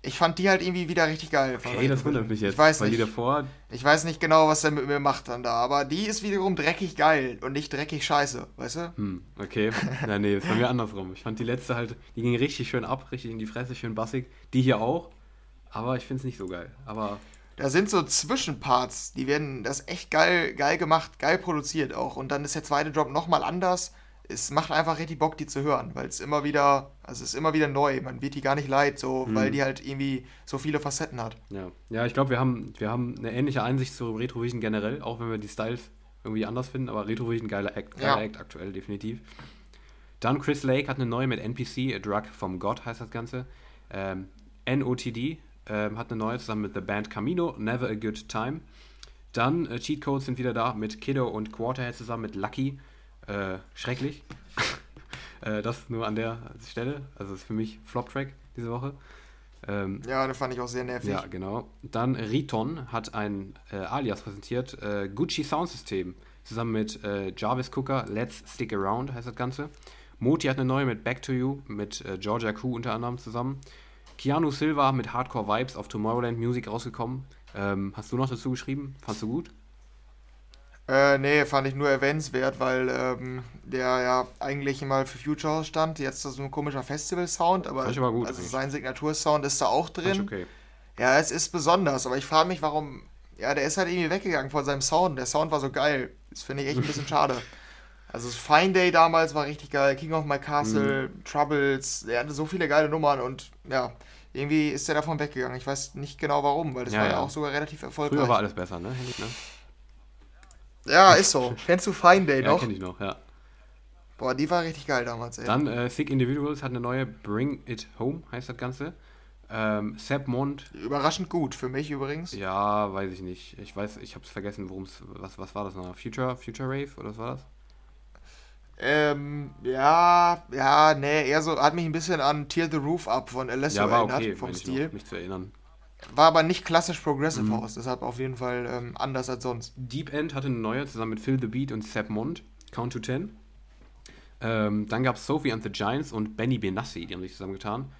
ich fand die halt irgendwie wieder richtig geil. Okay, das wundert mich jetzt. Ich weiß nicht. Die davor ich weiß nicht genau, was er mit mir macht dann da, aber die ist wiederum dreckig geil und nicht dreckig scheiße, weißt du? Hm, okay. Nein, nee, das war mir andersrum. Ich fand die letzte halt, die ging richtig schön ab, richtig in die Fresse, schön bassig. Die hier auch, aber ich finde es nicht so geil. Aber da sind so Zwischenparts, die werden das echt geil, geil gemacht, geil produziert auch. Und dann ist der zweite Drop nochmal anders es macht einfach richtig Bock, die zu hören, weil es immer wieder, also es ist immer wieder neu. Man wird die gar nicht leid, so, mhm. weil die halt irgendwie so viele Facetten hat. Ja, ja ich glaube, wir haben, wir haben eine ähnliche Einsicht zu Retrovision generell, auch wenn wir die Styles irgendwie anders finden, aber Retrovision geiler Act, geiler ja. Act aktuell, definitiv. Dann Chris Lake hat eine neue mit NPC, A Drug from God heißt das Ganze. Ähm, NOTD ähm, hat eine neue zusammen mit der Band Camino, Never a Good Time. Dann äh, Cheat Codes sind wieder da mit Kiddo und Quarterhead zusammen mit Lucky. Äh, schrecklich. äh, das nur an der Stelle. Also ist für mich Flop-Track diese Woche. Ähm, ja, das fand ich auch sehr nervig. Ja, genau. Dann Riton hat ein äh, Alias präsentiert, äh, Gucci Sound System, zusammen mit äh, Jarvis Cooker, Let's Stick Around heißt das Ganze. Moti hat eine neue mit Back to You, mit äh, Georgia Koo unter anderem zusammen. Keanu Silva mit Hardcore Vibes auf Tomorrowland Music rausgekommen. Ähm, hast du noch dazu geschrieben? Fandst du gut? Äh, nee, fand ich nur erwähnenswert, weil ähm, der ja eigentlich mal für Future stand. Jetzt ist das so ein komischer Festival-Sound, aber, aber gut, also sein Signatursound ist da auch drin. Okay. Ja, es ist besonders, aber ich frage mich, warum. Ja, der ist halt irgendwie weggegangen von seinem Sound. Der Sound war so geil. Das finde ich echt ein bisschen schade. Also Fine Day damals war richtig geil. King of My Castle, mhm. Troubles, der hatte so viele geile Nummern und ja, irgendwie ist der davon weggegangen. Ich weiß nicht genau warum, weil das ja, war ja, ja auch sogar relativ erfolgreich. Früher war alles besser, ne? ne? Ja, ist so. Kennst du Fine Day noch? Ja, kenn ich noch, ja. Boah, die war richtig geil damals, ey. Dann äh, Sick Individuals hat eine neue Bring It Home, heißt das Ganze. Ähm, Sepp Mond. Überraschend gut, für mich übrigens. Ja, weiß ich nicht. Ich weiß, ich hab's vergessen, worum es. Was, was war das noch? Future, Future Rave oder was war das? Ähm, ja, ja, nee, eher so, hat mich ein bisschen an Tear the Roof Up von Alesso ja, war erinnert, okay, vom Stil. Noch, mich zu erinnern. War aber nicht klassisch Progressive mhm. House, deshalb auf jeden Fall ähm, anders als sonst. Deep End hatte eine neue zusammen mit Phil the Beat und Sepp Mond, Count to Ten. Ähm, dann gab es Sophie and the Giants und Benny Benassi, die haben sich zusammengetan.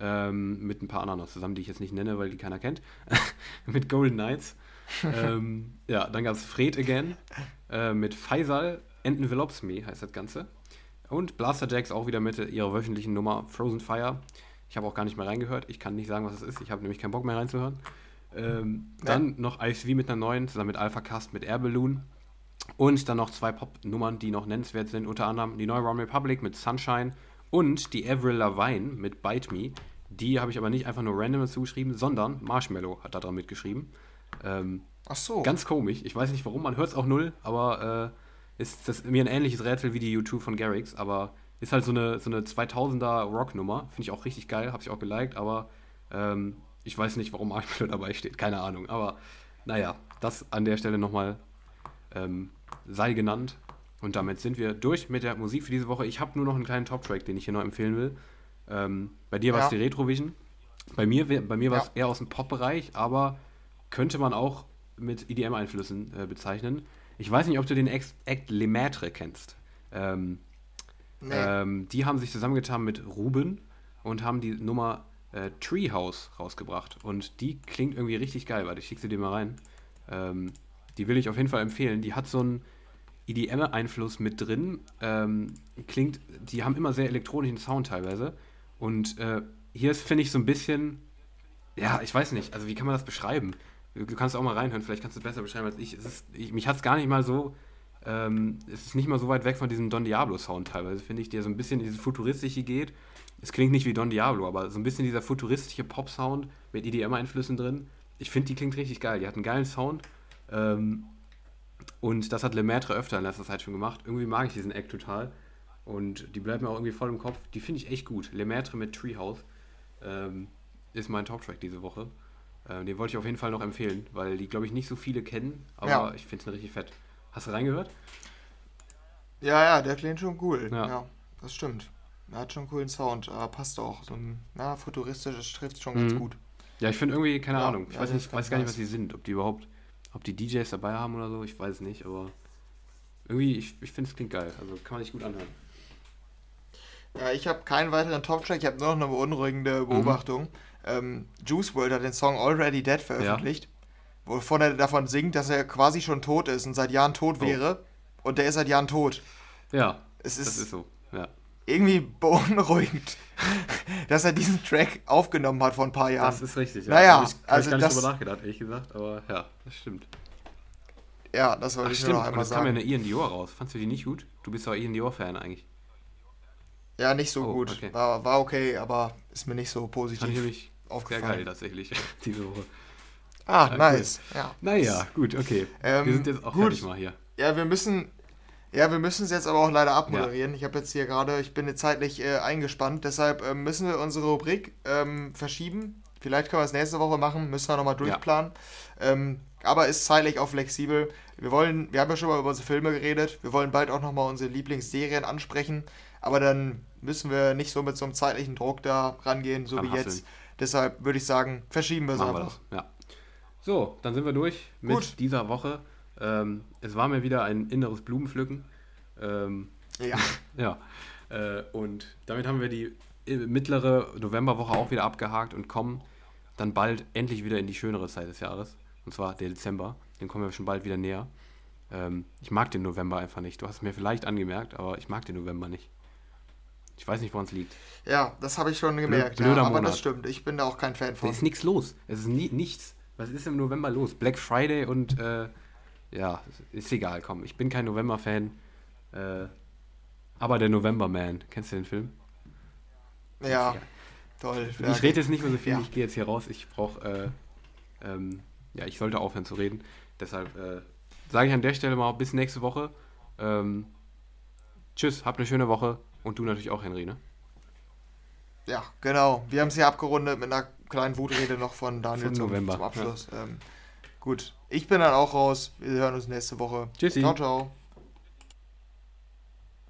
Ähm, mit ein paar anderen noch zusammen, die ich jetzt nicht nenne, weil die keiner kennt. mit Golden Knights. ähm, ja, dann gab es Fred Again äh, mit Faisal Envelopes Me heißt das Ganze. Und Blaster Jacks auch wieder mit ihrer wöchentlichen Nummer Frozen Fire. Ich habe auch gar nicht mehr reingehört. Ich kann nicht sagen, was es ist. Ich habe nämlich keinen Bock mehr reinzuhören. Ähm, ja. Dann noch ISV mit einer neuen, zusammen mit Alpha Cast mit Air Balloon. Und dann noch zwei Pop-Nummern, die noch nennenswert sind. Unter anderem die neue Ron Republic mit Sunshine und die Avril Lavigne mit Bite Me. Die habe ich aber nicht einfach nur random zugeschrieben, sondern Marshmallow hat da dran mitgeschrieben. Ähm, Ach so. Ganz komisch. Ich weiß nicht warum, man hört es auch null, aber äh, ist das mir ein ähnliches Rätsel wie die U2 von Garrix, aber ist halt so eine, so eine 2000er Rock-Nummer. Finde ich auch richtig geil, habe ich auch geliked, aber ähm, ich weiß nicht, warum Marshmallow dabei steht. Keine Ahnung, aber naja, das an der Stelle nochmal ähm, sei genannt. Und damit sind wir durch mit der Musik für diese Woche. Ich habe nur noch einen kleinen Top-Track, den ich hier noch empfehlen will. Ähm, bei dir war es ja. die Retrovision. Bei mir, bei mir war es ja. eher aus dem Pop-Bereich, aber könnte man auch mit EDM-Einflüssen äh, bezeichnen. Ich weiß nicht, ob du den Act Lemaitre kennst. Ähm, nee. ähm, die haben sich zusammengetan mit Ruben und haben die Nummer äh, Treehouse rausgebracht. Und die klingt irgendwie richtig geil. Warte, ich schicke sie dir mal rein. Ähm, die will ich auf jeden Fall empfehlen. Die hat so einen EDM-Einfluss mit drin. Ähm, klingt, die haben immer sehr elektronischen Sound teilweise. Und äh, hier ist, finde ich, so ein bisschen, ja, ich weiß nicht, also wie kann man das beschreiben? Du kannst auch mal reinhören, vielleicht kannst du es besser beschreiben als ich. Ist, ich mich hat es gar nicht mal so. Ähm, es ist nicht mal so weit weg von diesem Don Diablo-Sound teilweise, finde ich, der so ein bisschen in dieses Futuristische geht. Es klingt nicht wie Don Diablo, aber so ein bisschen dieser futuristische Pop-Sound mit EDM-Einflüssen drin. Ich finde, die klingt richtig geil. Die hat einen geilen Sound. Ähm, und das hat Lemaitre öfter in letzter Zeit schon gemacht. Irgendwie mag ich diesen Act total. Und die bleibt mir auch irgendwie voll im Kopf. Die finde ich echt gut. Lemaitre mit Treehouse ähm, ist mein Top-Track diese Woche. Äh, den wollte ich auf jeden Fall noch empfehlen, weil die, glaube ich, nicht so viele kennen, aber ja. ich finde es richtig fett. Hast du reingehört? Ja, ja, der klingt schon cool. Ja, ja das stimmt. Er hat schon einen coolen Sound, aber passt auch. So ein na, futuristisches trifft schon mhm. ganz gut. Ja, ich finde irgendwie, keine ja, Ahnung, ich weiß, nicht, weiß gar nicht, was die sind. Ob die überhaupt, ob die DJs dabei haben oder so, ich weiß nicht, aber irgendwie, ich, ich finde es klingt geil. Also kann man sich gut anhören. Ja, ich habe keinen weiteren Top-Track, ich habe nur noch eine beunruhigende mhm. Beobachtung. Mhm ähm, Juice World hat den Song Already Dead veröffentlicht, ja. wovon er davon singt, dass er quasi schon tot ist und seit Jahren tot oh. wäre. Und der ist seit Jahren tot. Ja, es ist, das ist so. Ja. Irgendwie beunruhigend, dass er diesen Track aufgenommen hat vor ein paar Jahren. Das ist richtig, ja. Naja, ich, ich also gar nicht das, drüber nachgedacht, ehrlich gesagt, aber ja, das stimmt. Ja, das wollte Ach, ich stimmt. nur noch einmal sagen. kam ja eine Ian Dior raus. Fandst du die nicht gut? Du bist doch Ian Dior-Fan eigentlich. Ja, nicht so oh, gut. Okay. War, war okay, aber ist mir nicht so positiv. Fand ich nämlich aufgefallen. Sehr geil tatsächlich, diese Woche. Ah, ja, nice. Cool. Ja. Naja, gut, okay. Ähm, Wir sind jetzt auch gut. fertig mal hier. Ja, wir müssen, ja, wir müssen es jetzt aber auch leider abmoderieren. Ja. Ich habe jetzt hier gerade, ich bin jetzt zeitlich äh, eingespannt, deshalb äh, müssen wir unsere Rubrik ähm, verschieben. Vielleicht können wir es nächste Woche machen, müssen wir nochmal durchplanen. Ja. Ähm, aber ist zeitlich auch flexibel. Wir wollen, wir haben ja schon mal über unsere Filme geredet, wir wollen bald auch nochmal unsere Lieblingsserien ansprechen, aber dann müssen wir nicht so mit so einem zeitlichen Druck da rangehen, so Kann wie jetzt. Deshalb würde ich sagen, verschieben wir es einfach. Ja. So, dann sind wir durch mit Gut. dieser Woche. Ähm, es war mir wieder ein inneres Blumenpflücken. Ähm, ja. ja. Äh, und damit haben wir die äh, mittlere Novemberwoche auch wieder abgehakt und kommen dann bald endlich wieder in die schönere Zeit des Jahres. Und zwar der Dezember. Den kommen wir schon bald wieder näher. Ähm, ich mag den November einfach nicht. Du hast es mir vielleicht angemerkt, aber ich mag den November nicht. Ich weiß nicht, woran es liegt. Ja, das habe ich schon gemerkt. Blöder ja, aber Monat. das stimmt. Ich bin da auch kein Fan von. Da ist nichts los. Es ist nie, nichts. Was ist im November los? Black Friday und äh, ja, ist egal, komm. Ich bin kein November-Fan. Äh, aber der November Man. Kennst du den Film? Ja, toll. Ich rede jetzt nicht mehr so viel. Ja. Ich gehe jetzt hier raus. Ich brauche. Äh, ähm, ja, ich sollte aufhören zu reden. Deshalb äh, sage ich an der Stelle mal bis nächste Woche. Ähm, tschüss, habt eine schöne Woche. Und du natürlich auch, Henry, ne? Ja, genau. Wir haben es hier abgerundet mit einer kleinen Wutrede noch von Daniel zum, zum, Abschluss. Ja. Ähm, gut, ich bin dann auch raus. Wir hören uns nächste Woche. Tschüssi. Ciao, ciao.